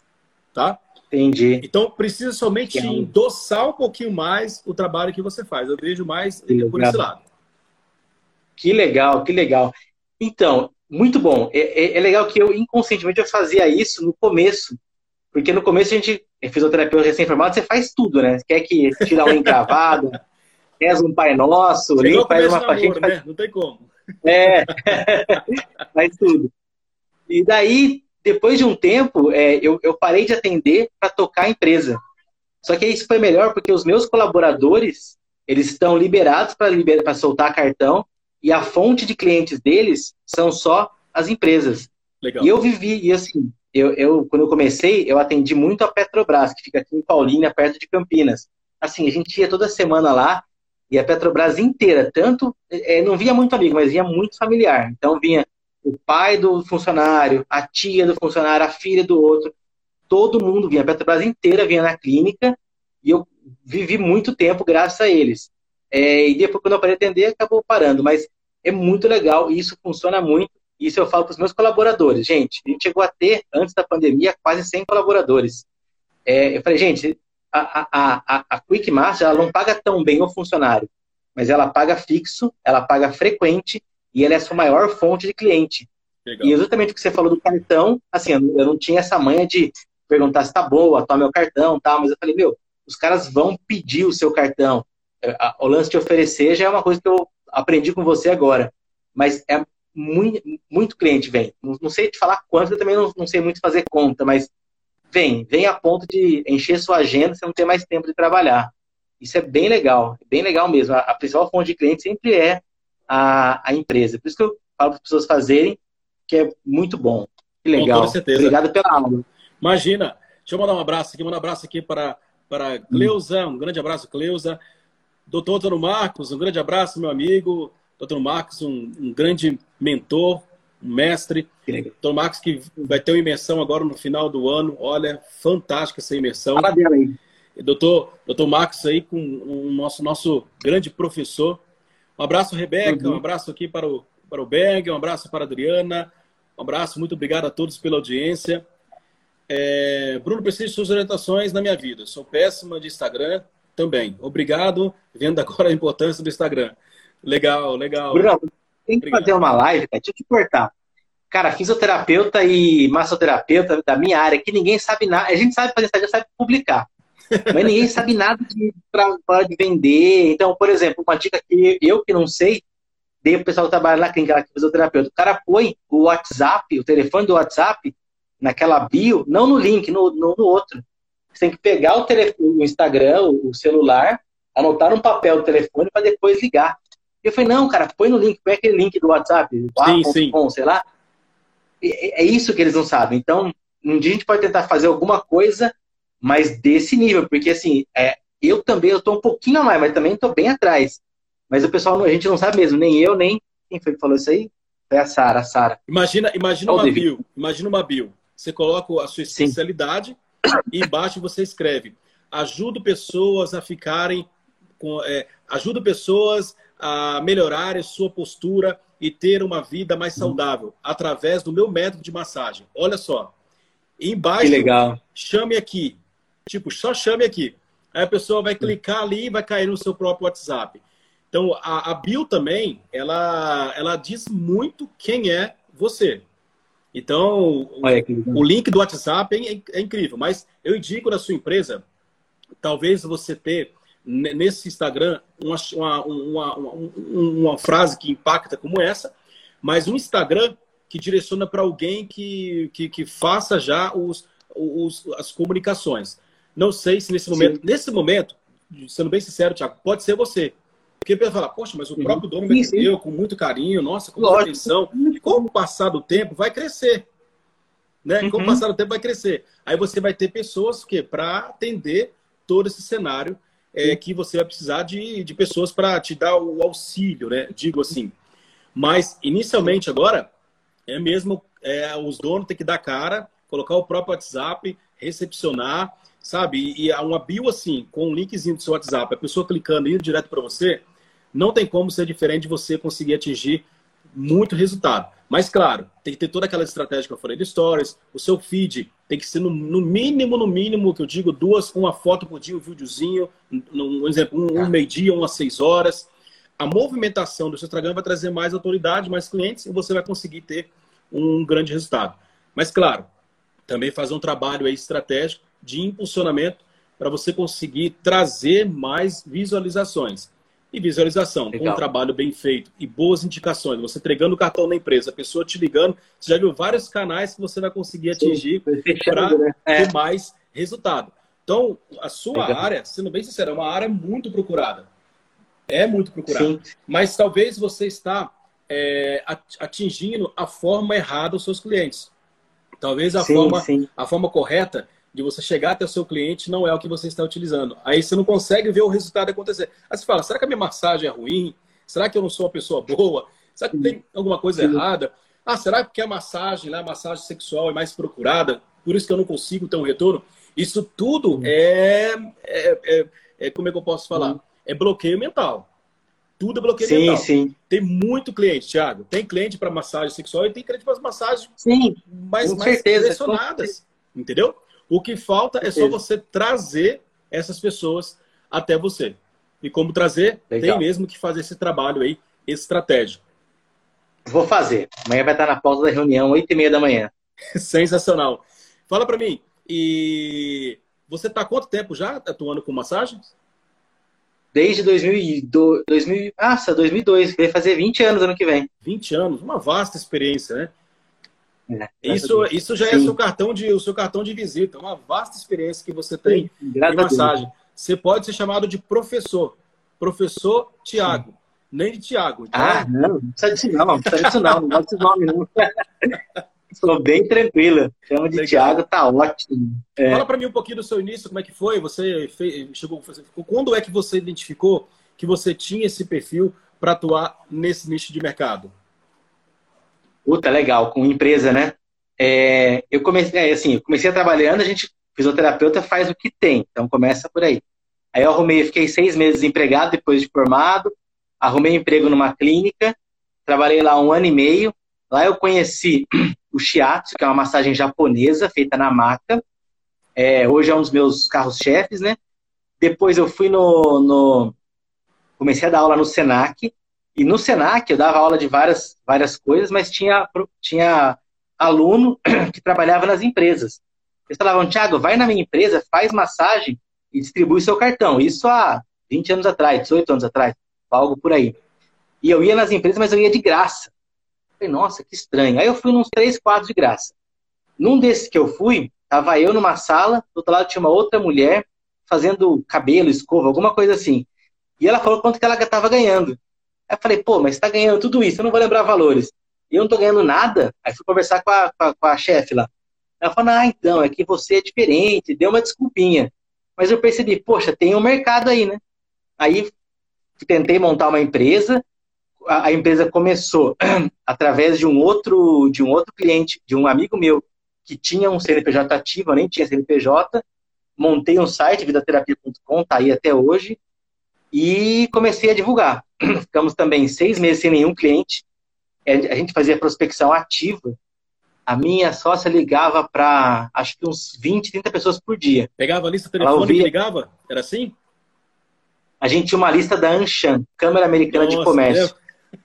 A: Tá?
B: Entendi.
A: Então, precisa somente endossar um pouquinho mais o trabalho que você faz. Eu vejo mais por esse lado.
B: Que legal, que legal. Então, muito bom. É, é, é, legal que eu, inconscientemente, eu fazia isso no começo. Porque no começo a gente, fisioterapeuta recém-formado, você faz tudo, né? Você quer que tirar uma encravada, reza um Pai Nosso,
A: nem faz uma faxina. Né? Não tem como.
B: É, faz tudo. E daí, depois de um tempo, é, eu, eu parei de atender para tocar a empresa. Só que isso foi melhor porque os meus colaboradores, eles estão liberados para liber, soltar cartão e a fonte de clientes deles são só as empresas. Legal. E eu vivi, e assim, eu, eu, quando eu comecei, eu atendi muito a Petrobras, que fica aqui em Paulínia, perto de Campinas. Assim, a gente ia toda semana lá, e a Petrobras inteira, tanto, é, não via muito amigo, mas vinha muito familiar. Então vinha o pai do funcionário, a tia do funcionário, a filha do outro, todo mundo vinha, a Petrobras inteira vinha na clínica, e eu vivi muito tempo graças a eles. É, e depois, quando eu parei de atender, acabou parando. Mas é muito legal e isso funciona muito. Isso eu falo para os meus colaboradores. Gente, a gente chegou a ter, antes da pandemia, quase 100 colaboradores. É, eu falei, gente, a, a, a, Quick Master ela não paga tão bem o funcionário, mas ela paga fixo, ela paga frequente e ela é a sua maior fonte de cliente. Legal. E exatamente o que você falou do cartão, assim, eu não tinha essa manha de perguntar se tá boa, toma meu cartão, tal, mas eu falei, meu, os caras vão pedir o seu cartão o lance de oferecer já é uma coisa que eu aprendi com você agora. Mas é muito, muito cliente vem. Não, não sei te falar quanto, eu também não, não, sei muito fazer conta, mas vem, vem a ponto de encher sua agenda, você não ter mais tempo de trabalhar. Isso é bem legal, bem legal mesmo. A, a principal fonte de cliente sempre é a, a empresa. Por isso que eu falo para as pessoas fazerem, que é muito bom. Que legal. Com certeza. Obrigado pela aula.
A: Imagina. Deixa eu mandar um abraço aqui, mandar um abraço aqui para, para Cleusa, um grande abraço, Cleusa. Doutor Antônio Marcos, um grande abraço, meu amigo. Doutor Marcos, um, um grande mentor, mestre. Doutor Marcos, que vai ter uma imersão agora no final do ano. Olha, fantástica essa imersão. Fala dela aí. Doutor, doutor Marcos aí com o nosso, nosso grande professor. Um abraço, Rebeca. Uhum. Um abraço aqui para o, para o Berg. Um abraço para a Adriana. Um abraço, muito obrigado a todos pela audiência. É, Bruno, preciso de suas orientações na minha vida. Sou péssima de Instagram também. Obrigado. Vendo agora a importância do Instagram. Legal, legal.
B: Bruno, tem que obrigado. fazer uma live, cara. Deixa eu te cortar. Cara, fisioterapeuta e massoterapeuta da minha área, que ninguém sabe nada. A gente sabe fazer Instagram, sabe publicar. Mas ninguém sabe nada de, para de vender. Então, por exemplo, uma dica que eu que não sei, dei o pessoal que trabalha na clínica, lá, que é fisioterapeuta. O cara põe o WhatsApp, o telefone do WhatsApp, naquela bio, não no link, no, no, no outro. Você tem que pegar o, telefone, o Instagram, o, celular, anotar um papel o telefone para depois ligar. Eu falei, não, cara, põe no link, põe aquele link do WhatsApp, sim, sim. Com, sei lá. É, é isso que eles não sabem. Então, um dia a gente pode tentar fazer alguma coisa, mas desse nível, porque assim, é, eu também eu tô um pouquinho a mais, mas também estou bem atrás. Mas o pessoal, a gente não sabe mesmo, nem eu, nem quem foi que falou isso aí? Foi a Sara, a Sara.
A: Imagina, imagina uma bio, imagina uma bio. Você coloca a sua especialidade Sim. e embaixo você escreve: ajudo pessoas a ficarem com, é, ajudo pessoas a melhorarem sua postura e ter uma vida mais uhum. saudável através do meu método de massagem. Olha só. Embaixo, que
B: legal.
A: chame aqui. Tipo, só chame aqui. Aí a pessoa vai clicar ali e vai cair no seu próprio WhatsApp. Então, a, a bio também, ela, ela diz muito quem é você. Então, o, o link do WhatsApp é, é, incrível, mas eu indico na sua empresa, talvez você ter nesse Instagram uma, uma, uma, uma, frase que impacta como essa, mas um Instagram que direciona para alguém que, que, que, faça já os, os, as comunicações. Não sei se nesse momento, Sim. nesse momento, sendo bem sincero, Thiago, pode ser você. Porque vai falar, poxa, mas o uhum. próprio dono me deu com muito carinho, nossa, com muita atenção. Com o passar do tempo, vai crescer. Né? Com o uhum. passar do tempo, vai crescer. Aí você vai ter pessoas que para atender todo esse cenário é, que você vai precisar de, de pessoas para te dar o auxílio, né? Digo assim. Mas, inicialmente, agora, é mesmo é, os donos têm que dar cara, colocar o próprio WhatsApp, recepcionar, sabe? E, uma bio assim, com um linkzinho do seu WhatsApp, a pessoa clicando indo direto para você, não tem como ser diferente de você conseguir atingir muito resultado. Mas, claro, tem que ter toda aquela estratégia que eu falei de stories, o seu feed tem que ser no, no mínimo, no mínimo, que eu digo, duas, uma foto por dia, um videozinho, um, um exemplo, um, um meio-dia, umas seis horas. A movimentação do seu Instagram vai trazer mais autoridade, mais clientes e você vai conseguir ter um grande resultado. Mas, claro, também fazer um trabalho estratégico de impulsionamento para você conseguir trazer mais visualizações e visualização. Legal. Com um trabalho bem feito e boas indicações, você entregando o cartão na empresa, a pessoa te ligando, você já viu vários canais que você vai conseguir atingir para né? é. ter mais resultado. Então, a sua Legal. área, sendo bem sincero, é uma área muito procurada. É muito procurada. Sim. Mas talvez você está é, atingindo a forma errada dos seus clientes. Talvez a, sim, forma, sim. a forma correta de você chegar até o seu cliente não é o que você está utilizando. Aí você não consegue ver o resultado acontecer. Aí você fala, será que a minha massagem é ruim? Será que eu não sou uma pessoa boa? Será que tem alguma coisa Sim. errada? Ah, será que a massagem, né, a massagem sexual é mais procurada? Por isso que eu não consigo ter um retorno? Isso tudo é, é, é, é como é que eu posso falar? É bloqueio mental. Tudo é bloqueio sim, mental. Sim. Tem muito cliente, Thiago. Tem cliente para massagem sexual e tem cliente para massagens sim, mais, mais certeza, direcionadas. Entendeu? O que falta é só você trazer essas pessoas até você. E como trazer, Legal. tem mesmo que fazer esse trabalho aí estratégico.
B: Vou fazer. Amanhã vai estar na pausa da reunião, 8 e meia da manhã.
A: Sensacional. Fala para mim, e você está quanto tempo já atuando com massagens?
B: Desde 2002, 2000, nossa, 2002, vai fazer 20 anos ano que vem.
A: 20 anos, uma vasta experiência, né? É, isso, isso já é seu cartão de, o seu cartão de visita, uma vasta experiência que você tem Sim, em massagem. você pode ser chamado de professor. Professor Tiago. Nem de Tiago.
B: Então... Ah, não, não precisa disso não, não precisa disso não, não gosto desse nome não. Sou bem tranquila. Chama de Legal. Tiago, tá ótimo.
A: É. Fala para mim um pouquinho do seu início, como é que foi? Você fez, chegou, quando é que você identificou que você tinha esse perfil para atuar nesse nicho de mercado?
B: Puta, legal, com empresa, né? É, eu comecei, é, assim, eu comecei trabalhando, a gente, fisioterapeuta, faz o que tem, então começa por aí. Aí eu arrumei, fiquei seis meses empregado depois de formado, arrumei emprego numa clínica, trabalhei lá um ano e meio. Lá eu conheci o shiatsu, que é uma massagem japonesa feita na maca. É, hoje é um dos meus carros-chefes, né? Depois eu fui no, no, Comecei a dar aula no Senac. E no Senac eu dava aula de várias, várias coisas, mas tinha, tinha aluno que trabalhava nas empresas. Eles falavam, Thiago, vai na minha empresa, faz massagem e distribui seu cartão. Isso há 20 anos atrás, 18 anos atrás, algo por aí. E eu ia nas empresas, mas eu ia de graça. Falei, nossa, que estranho. Aí eu fui nos três, quatro de graça. Num desses que eu fui, tava eu numa sala, do outro lado tinha uma outra mulher fazendo cabelo, escova, alguma coisa assim. E ela falou quanto que ela estava ganhando. Aí eu falei, pô, mas está ganhando tudo isso, eu não vou lembrar valores e eu não tô ganhando nada. Aí fui conversar com a, com a, com a chefe lá. Ela falou, ah, então, é que você é diferente, deu uma desculpinha. Mas eu percebi, poxa, tem um mercado aí, né? Aí tentei montar uma empresa, a, a empresa começou através de um outro de um outro cliente, de um amigo meu, que tinha um CNPJ ativo, eu nem tinha CNPJ, montei um site, vidaterapia.com, tá aí até hoje, e comecei a divulgar. Ficamos também seis meses sem nenhum cliente, é, a gente fazia prospecção ativa. A minha sócia ligava para acho que uns 20, 30 pessoas por dia.
A: Pegava a lista telefônica e ligava? Era assim?
B: A gente tinha uma lista da Anshan, Câmara Americana Nossa, de Comércio.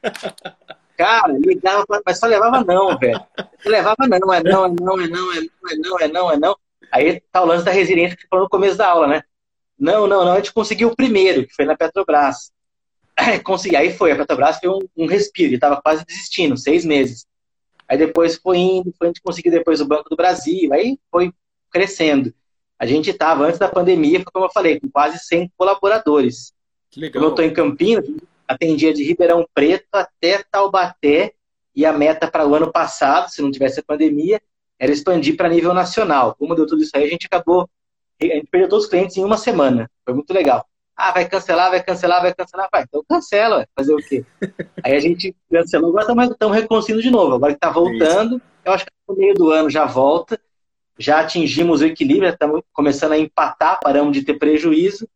B: Cara, ligava, mas só levava não, velho. Levava não, é não, é não, é não, é não, é não, é não, é não. Aí tá o lance da resiliência que você falou no começo da aula, né? Não, não, não, a gente conseguiu o primeiro, que foi na Petrobras. consegui. Aí foi, a Petrobras foi um, um respiro, ele estava quase desistindo, seis meses. Aí depois foi indo, foi a gente conseguiu depois o Banco do Brasil, aí foi crescendo. A gente estava, antes da pandemia, como eu falei, com quase 100 colaboradores. Que legal. Como eu estou em Campinas, atendia de Ribeirão Preto até Taubaté, e a meta para o ano passado, se não tivesse a pandemia, era expandir para nível nacional. Como deu tudo isso aí, a gente acabou, a gente perdeu todos os clientes em uma semana. Foi muito legal. Ah, vai cancelar, vai cancelar, vai cancelar. Vai, então cancela, fazer o quê? Aí a gente cancelou, agora estamos reconciliando de novo. Agora que está voltando, eu acho que no meio do ano já volta. Já atingimos o equilíbrio, estamos começando a empatar, paramos de ter prejuízo.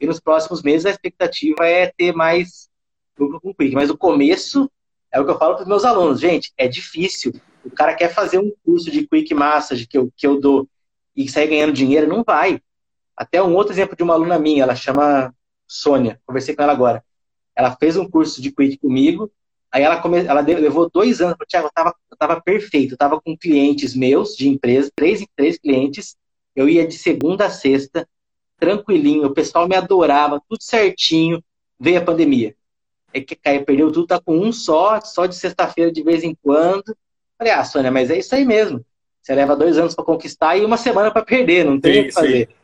B: E nos próximos meses a expectativa é ter mais lucro com o Quick. Mas o começo é o que eu falo para os meus alunos. Gente, é difícil. O cara quer fazer um curso de Quick Massage que eu, que eu dou e sair ganhando dinheiro, não vai. Até um outro exemplo de uma aluna minha, ela chama Sônia, conversei com ela agora. Ela fez um curso de Quick comigo, aí ela, come... ela levou dois anos, Tiago, eu estava eu tava perfeito, eu estava com clientes meus de empresa, três em três clientes, eu ia de segunda a sexta, tranquilinho, o pessoal me adorava, tudo certinho, veio a pandemia. É que caiu, perdeu tudo, tá com um só, só de sexta-feira de vez em quando. Falei, ah, Sônia, mas é isso aí mesmo. Você leva dois anos para conquistar e uma semana para perder, não tem o que fazer. Sim.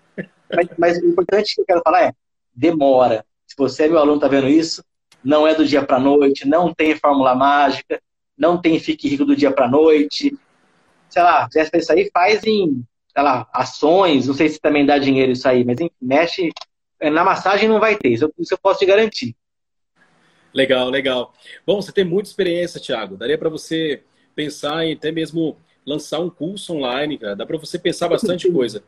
B: Mas, mas, o importante que eu quero falar é, demora. Se você, meu aluno, está vendo isso, não é do dia para noite, não tem fórmula mágica, não tem fique rico do dia para noite. Sei lá, se quiser isso aí, faz em, sei lá, ações, não sei se também dá dinheiro isso aí, mas enfim, mexe. Na massagem não vai ter, isso, isso eu posso te garantir.
A: Legal, legal. Bom, você tem muita experiência, Thiago. Daria para você pensar em até mesmo lançar um curso online, cara. Dá para você pensar bastante coisa.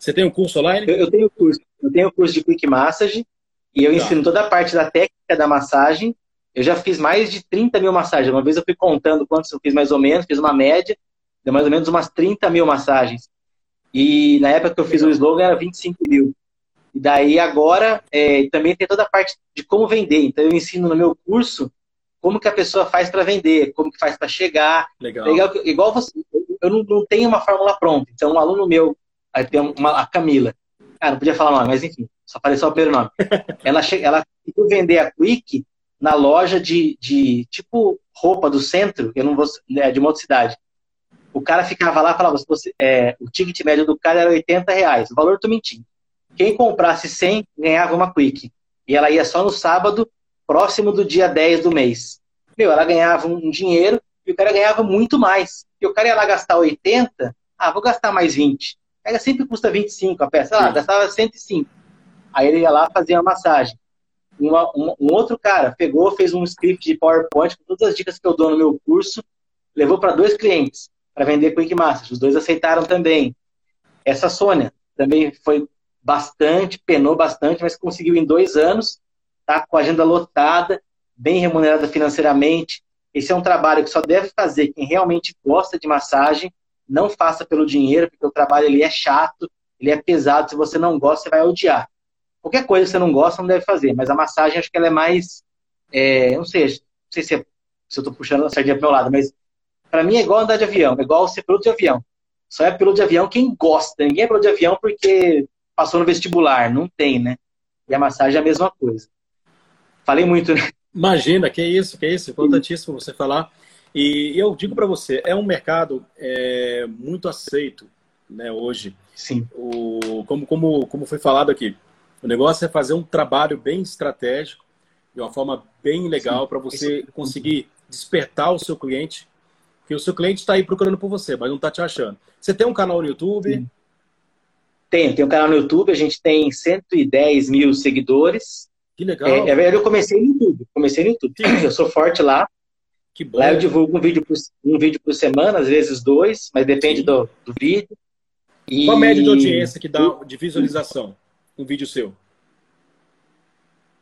A: Você tem um curso online?
B: Eu, eu tenho curso. Eu tenho curso de Quick Massage e eu tá. ensino toda a parte da técnica da massagem. Eu já fiz mais de 30 mil massagens. Uma vez eu fui contando quantos eu fiz mais ou menos, fiz uma média, deu mais ou menos umas 30 mil massagens. E na época que eu fiz o slogan era 25 mil. E daí agora é, também tem toda a parte de como vender. Então eu ensino no meu curso como que a pessoa faz para vender, como que faz para chegar.
A: Legal.
B: Legal. Igual você, eu não, não tenho uma fórmula pronta. Então um aluno meu Aí tem uma, a Camila. Ah, não podia falar nome, mas enfim, só apareceu o primeiro nome. ela, che... ela conseguiu vender a Quick na loja de, de tipo roupa do centro, eu não vou, né, de uma outra cidade. O cara ficava lá e falava, você, é, o ticket médio do cara era 80 reais. O valor tô mentindo. quem comprasse 100 ganhava uma Quick. E ela ia só no sábado, próximo do dia 10 do mês. Meu, ela ganhava um dinheiro e o cara ganhava muito mais. E o cara ia lá gastar 80, ah, vou gastar mais 20. Ela sempre custa 25 a peça. Ah, gastava 105. Aí ele ia lá fazer a massagem. Uma, um, um, outro cara pegou, fez um script de PowerPoint com todas as dicas que eu dou no meu curso, levou para dois clientes para vender Quick Master. Os dois aceitaram também. Essa Sônia também foi bastante, penou bastante, mas conseguiu em dois anos, tá com a agenda lotada, bem remunerada financeiramente. Esse é um trabalho que só deve fazer quem realmente gosta de massagem. Não faça pelo dinheiro, porque o trabalho ele é chato, ele é pesado. Se você não gosta, você vai odiar. Qualquer coisa que você não gosta, não deve fazer. Mas a massagem, acho que ela é mais. É, não sei, não sei se, é, se eu estou puxando a sardinha para o meu lado, mas para mim é igual andar de avião, é igual ser piloto de avião. Só é piloto de avião quem gosta. Ninguém é piloto de avião porque passou no vestibular. Não tem, né? E a massagem é a mesma coisa. Falei muito, né?
A: Imagina, que isso, que isso. Importantíssimo você falar. E eu digo para você, é um mercado é, muito aceito né, hoje.
B: Sim.
A: O, como, como, como foi falado aqui, o negócio é fazer um trabalho bem estratégico, de uma forma bem legal, para você conseguir despertar o seu cliente, que o seu cliente está aí procurando por você, mas não está te achando. Você tem um canal no YouTube? Sim.
B: Tenho, tem um canal no YouTube, a gente tem 110 mil seguidores.
A: Que legal.
B: É, é, eu comecei no YouTube, comecei no YouTube. Sim. Eu sou forte lá.
A: Que bom.
B: Lá eu divulgo um vídeo por, um vídeo por semana, às vezes dois, mas depende do, do vídeo.
A: E... Qual a média de audiência que dá de visualização? um vídeo seu?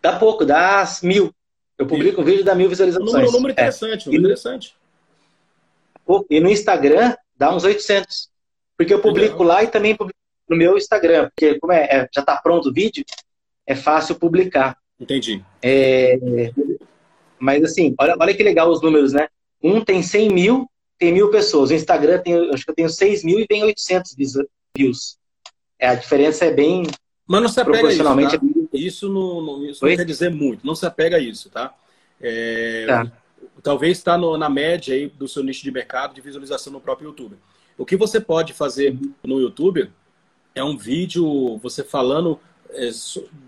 B: Dá pouco, dá mil. Eu publico um vídeo dá mil visualizações. Um
A: número, um número interessante, é. número interessante.
B: E no Instagram dá uns 800. Porque eu publico Legal. lá e também publico no meu Instagram. Porque como é, é já está pronto o vídeo, é fácil publicar.
A: Entendi.
B: É, mas assim, olha, olha que legal os números, né? Um tem 100 mil, tem mil pessoas. O Instagram tem, acho que eu tenho 6 mil e tem 800 views. É, a diferença é bem,
A: mas não se apega a isso, tá? Isso, não, não isso não quer dizer muito. Não se apega a isso, tá? É, tá. Talvez está na média aí do seu nicho de mercado de visualização no próprio YouTube. O que você pode fazer no YouTube é um vídeo você falando é,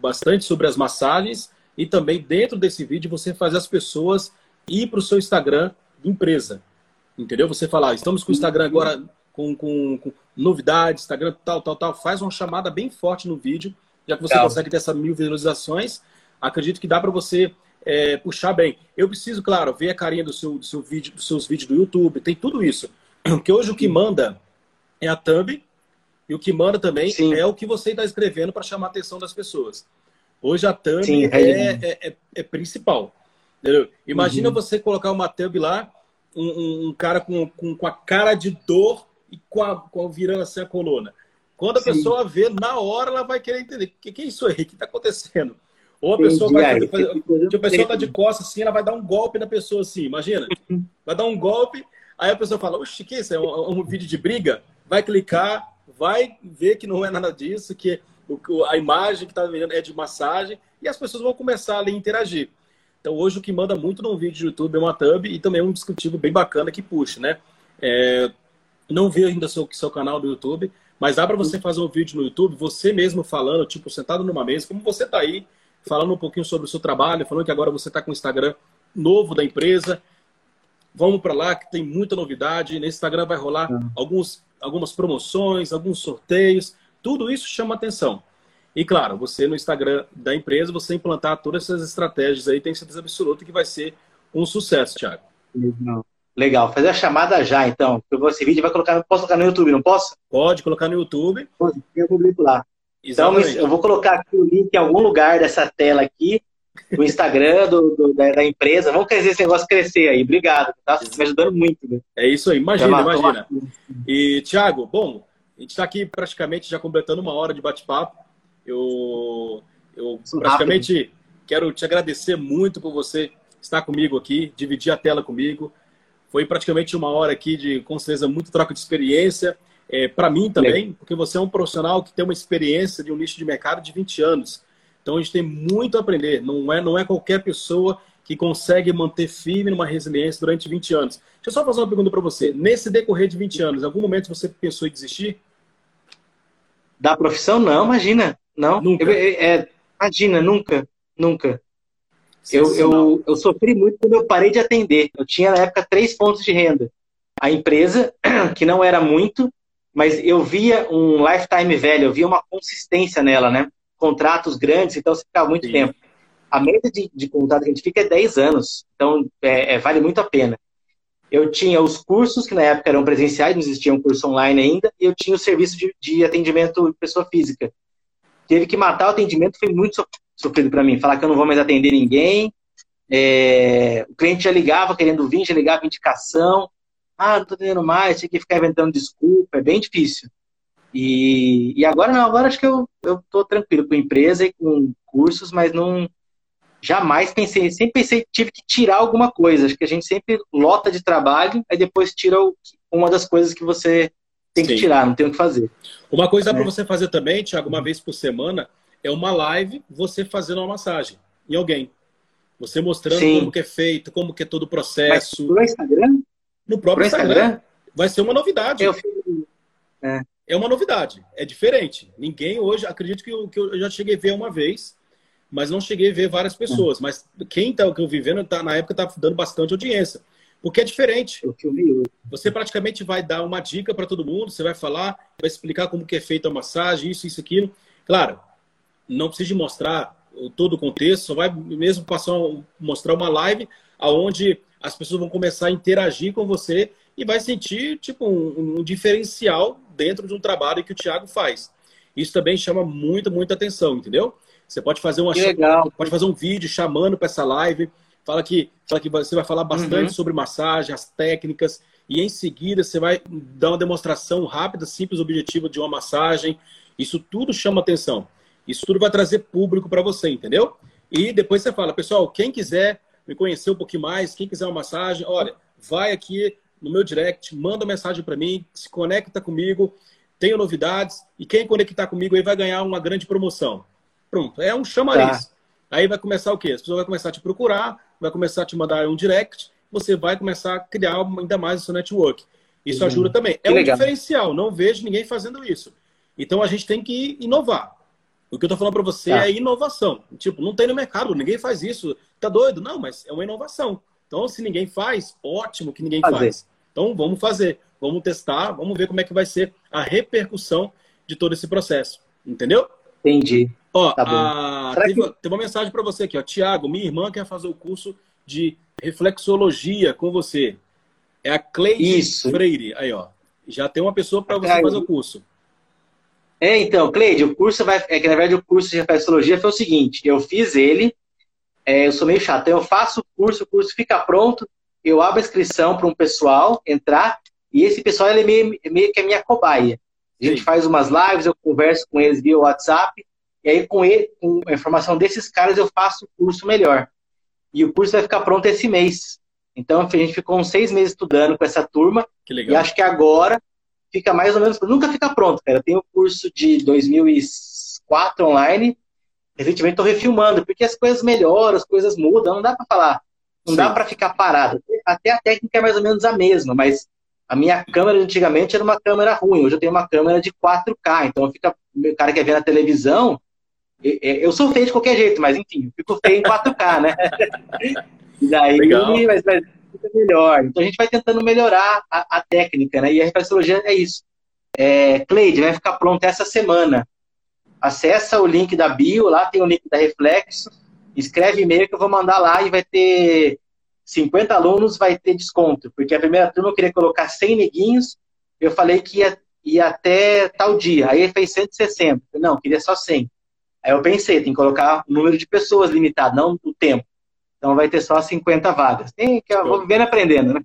A: bastante sobre as massagens e também dentro desse vídeo você fazer as pessoas ir para o seu Instagram de empresa. Entendeu? Você falar, estamos com o Instagram agora com, com, com novidades, Instagram, tal, tal, tal. Faz uma chamada bem forte no vídeo, já que você Legal. consegue ter essas mil visualizações. Acredito que dá para você é, puxar bem. Eu preciso, claro, ver a carinha do seu, do seu vídeo, dos seus vídeos do YouTube, tem tudo isso. Porque hoje o que manda é a thumb e o que manda também Sim. é o que você está escrevendo para chamar a atenção das pessoas. Hoje a thumb Sim, é, é, é, é, principal. Entendeu? Imagina uhum. você colocar uma thumb lá, um, um, cara com, com, com, a cara de dor e com a, com a virando assim a coluna. Quando a Sim. pessoa vê, na hora ela vai querer entender o que, que é isso aí, o que está acontecendo. Ou a pessoa vai. Aí, fazer, a pessoa está de costas assim, ela vai dar um golpe na pessoa assim, imagina. Vai dar um golpe, aí a pessoa fala, oxe, que isso? É um, um vídeo de briga? Vai clicar, vai ver que não é nada disso, que a imagem que está vendo é de massagem, e as pessoas vão começar a interagir. Então hoje o que manda muito num vídeo de YouTube é uma thumb e também um descritivo bem bacana que puxa, né? É, não vi ainda seu, seu canal do YouTube, mas dá para você fazer um vídeo no YouTube, você mesmo falando, tipo, sentado numa mesa, como você está aí, falando um pouquinho sobre o seu trabalho, falando que agora você está com o Instagram novo da empresa. Vamos para lá, que tem muita novidade. Nesse Instagram vai rolar uhum. alguns, algumas promoções, alguns sorteios. Tudo isso chama atenção. E claro, você no Instagram da empresa, você implantar todas essas estratégias aí, tem certeza absoluta que vai ser um sucesso, Thiago.
B: Legal, fazer a chamada já, então. Eu esse vídeo vai colocar, posso colocar no YouTube, não posso?
A: Pode colocar no YouTube.
B: Eu publico lá. Então, Exatamente. Então, eu vou colocar aqui o link em algum lugar dessa tela aqui, do Instagram do, do da, da, empresa. Vamos fazer esse negócio crescer aí. Obrigado, tá me ajudando muito. Né?
A: É isso aí, imagina, imagina. E, Thiago, bom, a gente está aqui praticamente já completando uma hora de bate-papo. Eu, eu praticamente rápido. quero te agradecer muito por você estar comigo aqui, dividir a tela comigo. Foi praticamente uma hora aqui de, com certeza, muito troca de experiência. É, para mim também, porque você é um profissional que tem uma experiência de um nicho de mercado de 20 anos. Então a gente tem muito a aprender. Não é, não é qualquer pessoa que consegue manter firme numa resiliência durante 20 anos. Deixa eu só fazer uma pergunta para você. Nesse decorrer de 20 anos, em algum momento você pensou em desistir?
B: Da profissão, não, imagina. Não? Nunca. Eu, é, imagina, nunca, nunca. Eu, eu, eu sofri muito quando eu parei de atender. Eu tinha, na época, três fontes de renda. A empresa, que não era muito, mas eu via um lifetime velho, eu via uma consistência nela, né? Contratos grandes, então você ficava muito Sim. tempo. A média de, de contrato que a gente fica é 10 anos, então é, é, vale muito a pena. Eu tinha os cursos, que na época eram presenciais, não existia um curso online ainda, e eu tinha o serviço de, de atendimento pessoa física. Teve que matar o atendimento, foi muito sofrido para mim. Falar que eu não vou mais atender ninguém. É, o cliente já ligava querendo vir, já ligava indicação. Ah, não tô atendendo mais, tinha que ficar inventando desculpa, é bem difícil. E, e agora não, agora acho que eu, eu tô tranquilo com empresa e com cursos, mas não jamais pensei, sempre pensei que tive que tirar alguma coisa. Acho que a gente sempre lota de trabalho, aí depois tira uma das coisas que você tem que Sim. tirar, não tem o que fazer.
A: Uma coisa é. para você fazer também, Tiago, uma vez por semana, é uma live você fazendo uma massagem em alguém. Você mostrando Sim. como que é feito, como que é todo o processo.
B: Mas no Instagram?
A: No próprio Instagram. Instagram. Vai ser uma novidade. Eu... É. é uma novidade. É diferente. Ninguém hoje, acredito que eu, que eu já cheguei a ver uma vez, mas não cheguei a ver várias pessoas. É. Mas quem tá, que eu vi vendo, tá, na época tá dando bastante audiência. Porque é diferente. Você praticamente vai dar uma dica para todo mundo, você vai falar, vai explicar como que é feita a massagem, isso, isso, aquilo. Claro, não precisa mostrar todo o contexto, só vai mesmo passar mostrar uma live aonde as pessoas vão começar a interagir com você e vai sentir tipo um, um diferencial dentro de um trabalho que o Thiago faz. Isso também chama muito, muita atenção, entendeu? Você pode fazer uma
B: legal.
A: pode fazer um vídeo chamando para essa live, fala que fala que você vai falar bastante uhum. sobre massagem, as técnicas e em seguida você vai dar uma demonstração rápida, simples, objetiva de uma massagem. Isso tudo chama atenção. Isso tudo vai trazer público para você, entendeu? E depois você fala, pessoal, quem quiser me conhecer um pouquinho mais, quem quiser uma massagem, olha, vai aqui no meu direct, manda mensagem para mim, se conecta comigo, tenho novidades e quem conectar comigo aí vai ganhar uma grande promoção. Pronto, é um chamariz. Tá. Aí vai começar o quê? As pessoas vão começar a te procurar, vai começar a te mandar um direct, você vai começar a criar ainda mais o seu network. Isso uhum. ajuda também. É que um legal. diferencial, não vejo ninguém fazendo isso. Então a gente tem que inovar. O que eu tô falando para você tá. é inovação. Tipo, não tem no mercado, ninguém faz isso. Tá doido? Não, mas é uma inovação. Então, se ninguém faz, ótimo que ninguém fazer. faz. Então, vamos fazer. Vamos testar, vamos ver como é que vai ser a repercussão de todo esse processo. Entendeu?
B: Entendi.
A: Ó, tá a... tem, que... tem, uma mensagem para você aqui, ó. Tiago, minha irmã quer fazer o curso de reflexologia com você. É a Cleide Freire. Aí, ó. Já tem uma pessoa para você fazer o curso.
B: É, então, Cleide, o curso vai. É que na verdade o curso de reflexologia foi o seguinte: eu fiz ele, é, eu sou meio chato, então eu faço o curso, o curso fica pronto, eu abro a inscrição para um pessoal entrar, e esse pessoal ele é meio, meio que a minha cobaia. A gente Sim. faz umas lives, eu converso com eles via WhatsApp, e aí com, ele, com a informação desses caras eu faço o curso melhor. E o curso vai ficar pronto esse mês. Então a gente ficou uns seis meses estudando com essa turma. E acho que agora fica mais ou menos. Nunca fica pronto, cara. Eu tenho o curso de 2004 online. Recentemente estou refilmando, porque as coisas melhoram, as coisas mudam. Não dá para falar. Não Sim. dá para ficar parado. Até a técnica é mais ou menos a mesma, mas a minha câmera antigamente era uma câmera ruim. Hoje eu tenho uma câmera de 4K. Então fica. O cara quer ver na televisão. Eu sou feio de qualquer jeito, mas enfim, eu fico feio em 4K, né? E daí, mas, mas fica melhor. Então a gente vai tentando melhorar a, a técnica, né? E a reflexologia é isso. É, Cleide, vai ficar pronto essa semana. Acessa o link da bio, lá tem o link da Reflexo, escreve e-mail que eu vou mandar lá e vai ter 50 alunos, vai ter desconto. Porque a primeira turma eu queria colocar 100 neguinhos, eu falei que ia, ia até tal dia. Aí fez 160. Não, queria só 100. Aí eu pensei, tem que colocar o número de pessoas limitado, não o tempo. Então vai ter só 50 vagas. Tem que eu vou vivendo aprendendo, né?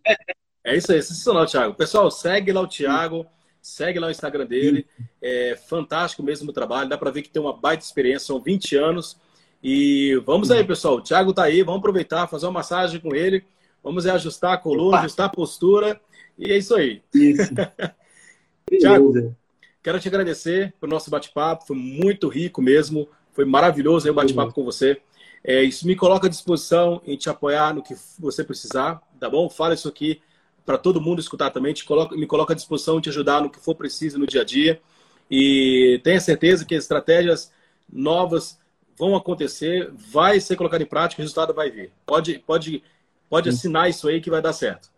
A: É isso aí, sensacional, Thiago. Pessoal, segue lá o Thiago, segue lá o Instagram dele. É fantástico mesmo o trabalho, dá para ver que tem uma baita experiência, são 20 anos. E vamos aí, pessoal. O Thiago tá aí, vamos aproveitar, fazer uma massagem com ele. Vamos ajustar a coluna, Opa. ajustar a postura. E é isso aí. Isso. Thiago, quero te agradecer pelo nosso bate-papo, foi muito rico mesmo, foi maravilhoso aí o bate-papo com você. É, isso me coloca à disposição em te apoiar no que você precisar, tá bom? Fala isso aqui para todo mundo escutar também. Te coloca, me coloca à disposição em te ajudar no que for preciso no dia a dia. E tenha certeza que as estratégias novas vão acontecer, vai ser colocado em prática, o resultado vai vir. Pode, pode, pode assinar isso aí que vai dar certo.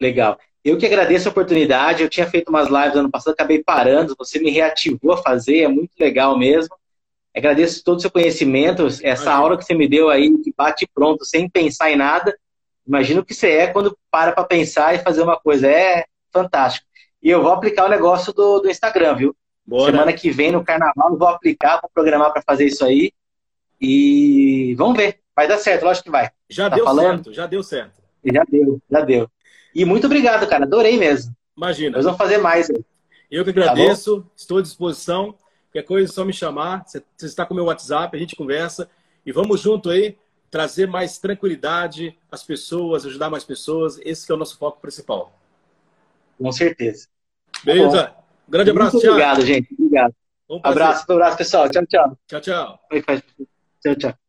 B: Legal. Eu que agradeço a oportunidade. Eu tinha feito umas lives ano passado, acabei parando. Você me reativou a fazer, é muito legal mesmo. Agradeço todo o seu conhecimento, essa aula que você me deu aí, que bate pronto, sem pensar em nada. Imagina o que você é quando para para pensar e fazer uma coisa. É fantástico. E eu vou aplicar o negócio do, do Instagram, viu? Bora. Semana que vem, no carnaval, eu vou aplicar, vou programar para fazer isso aí. E vamos ver. Vai dar certo, lógico que vai.
A: Já tá deu falando? certo, já deu certo.
B: Já deu, já deu. E muito obrigado, cara. Adorei mesmo.
A: Imagina.
B: Nós vamos fazer mais.
A: Eu que agradeço, tá estou à disposição. Qualquer coisa é só me chamar. Você está com o meu WhatsApp, a gente conversa. E vamos junto aí trazer mais tranquilidade às pessoas, ajudar mais pessoas. Esse é o nosso foco principal.
B: Com certeza.
A: Beleza. Tá Grande abraço,
B: Muito Obrigado, gente. Obrigado. Um abraço, um abraço, pessoal. Tchau, tchau.
A: Tchau, tchau.
B: Tchau, tchau.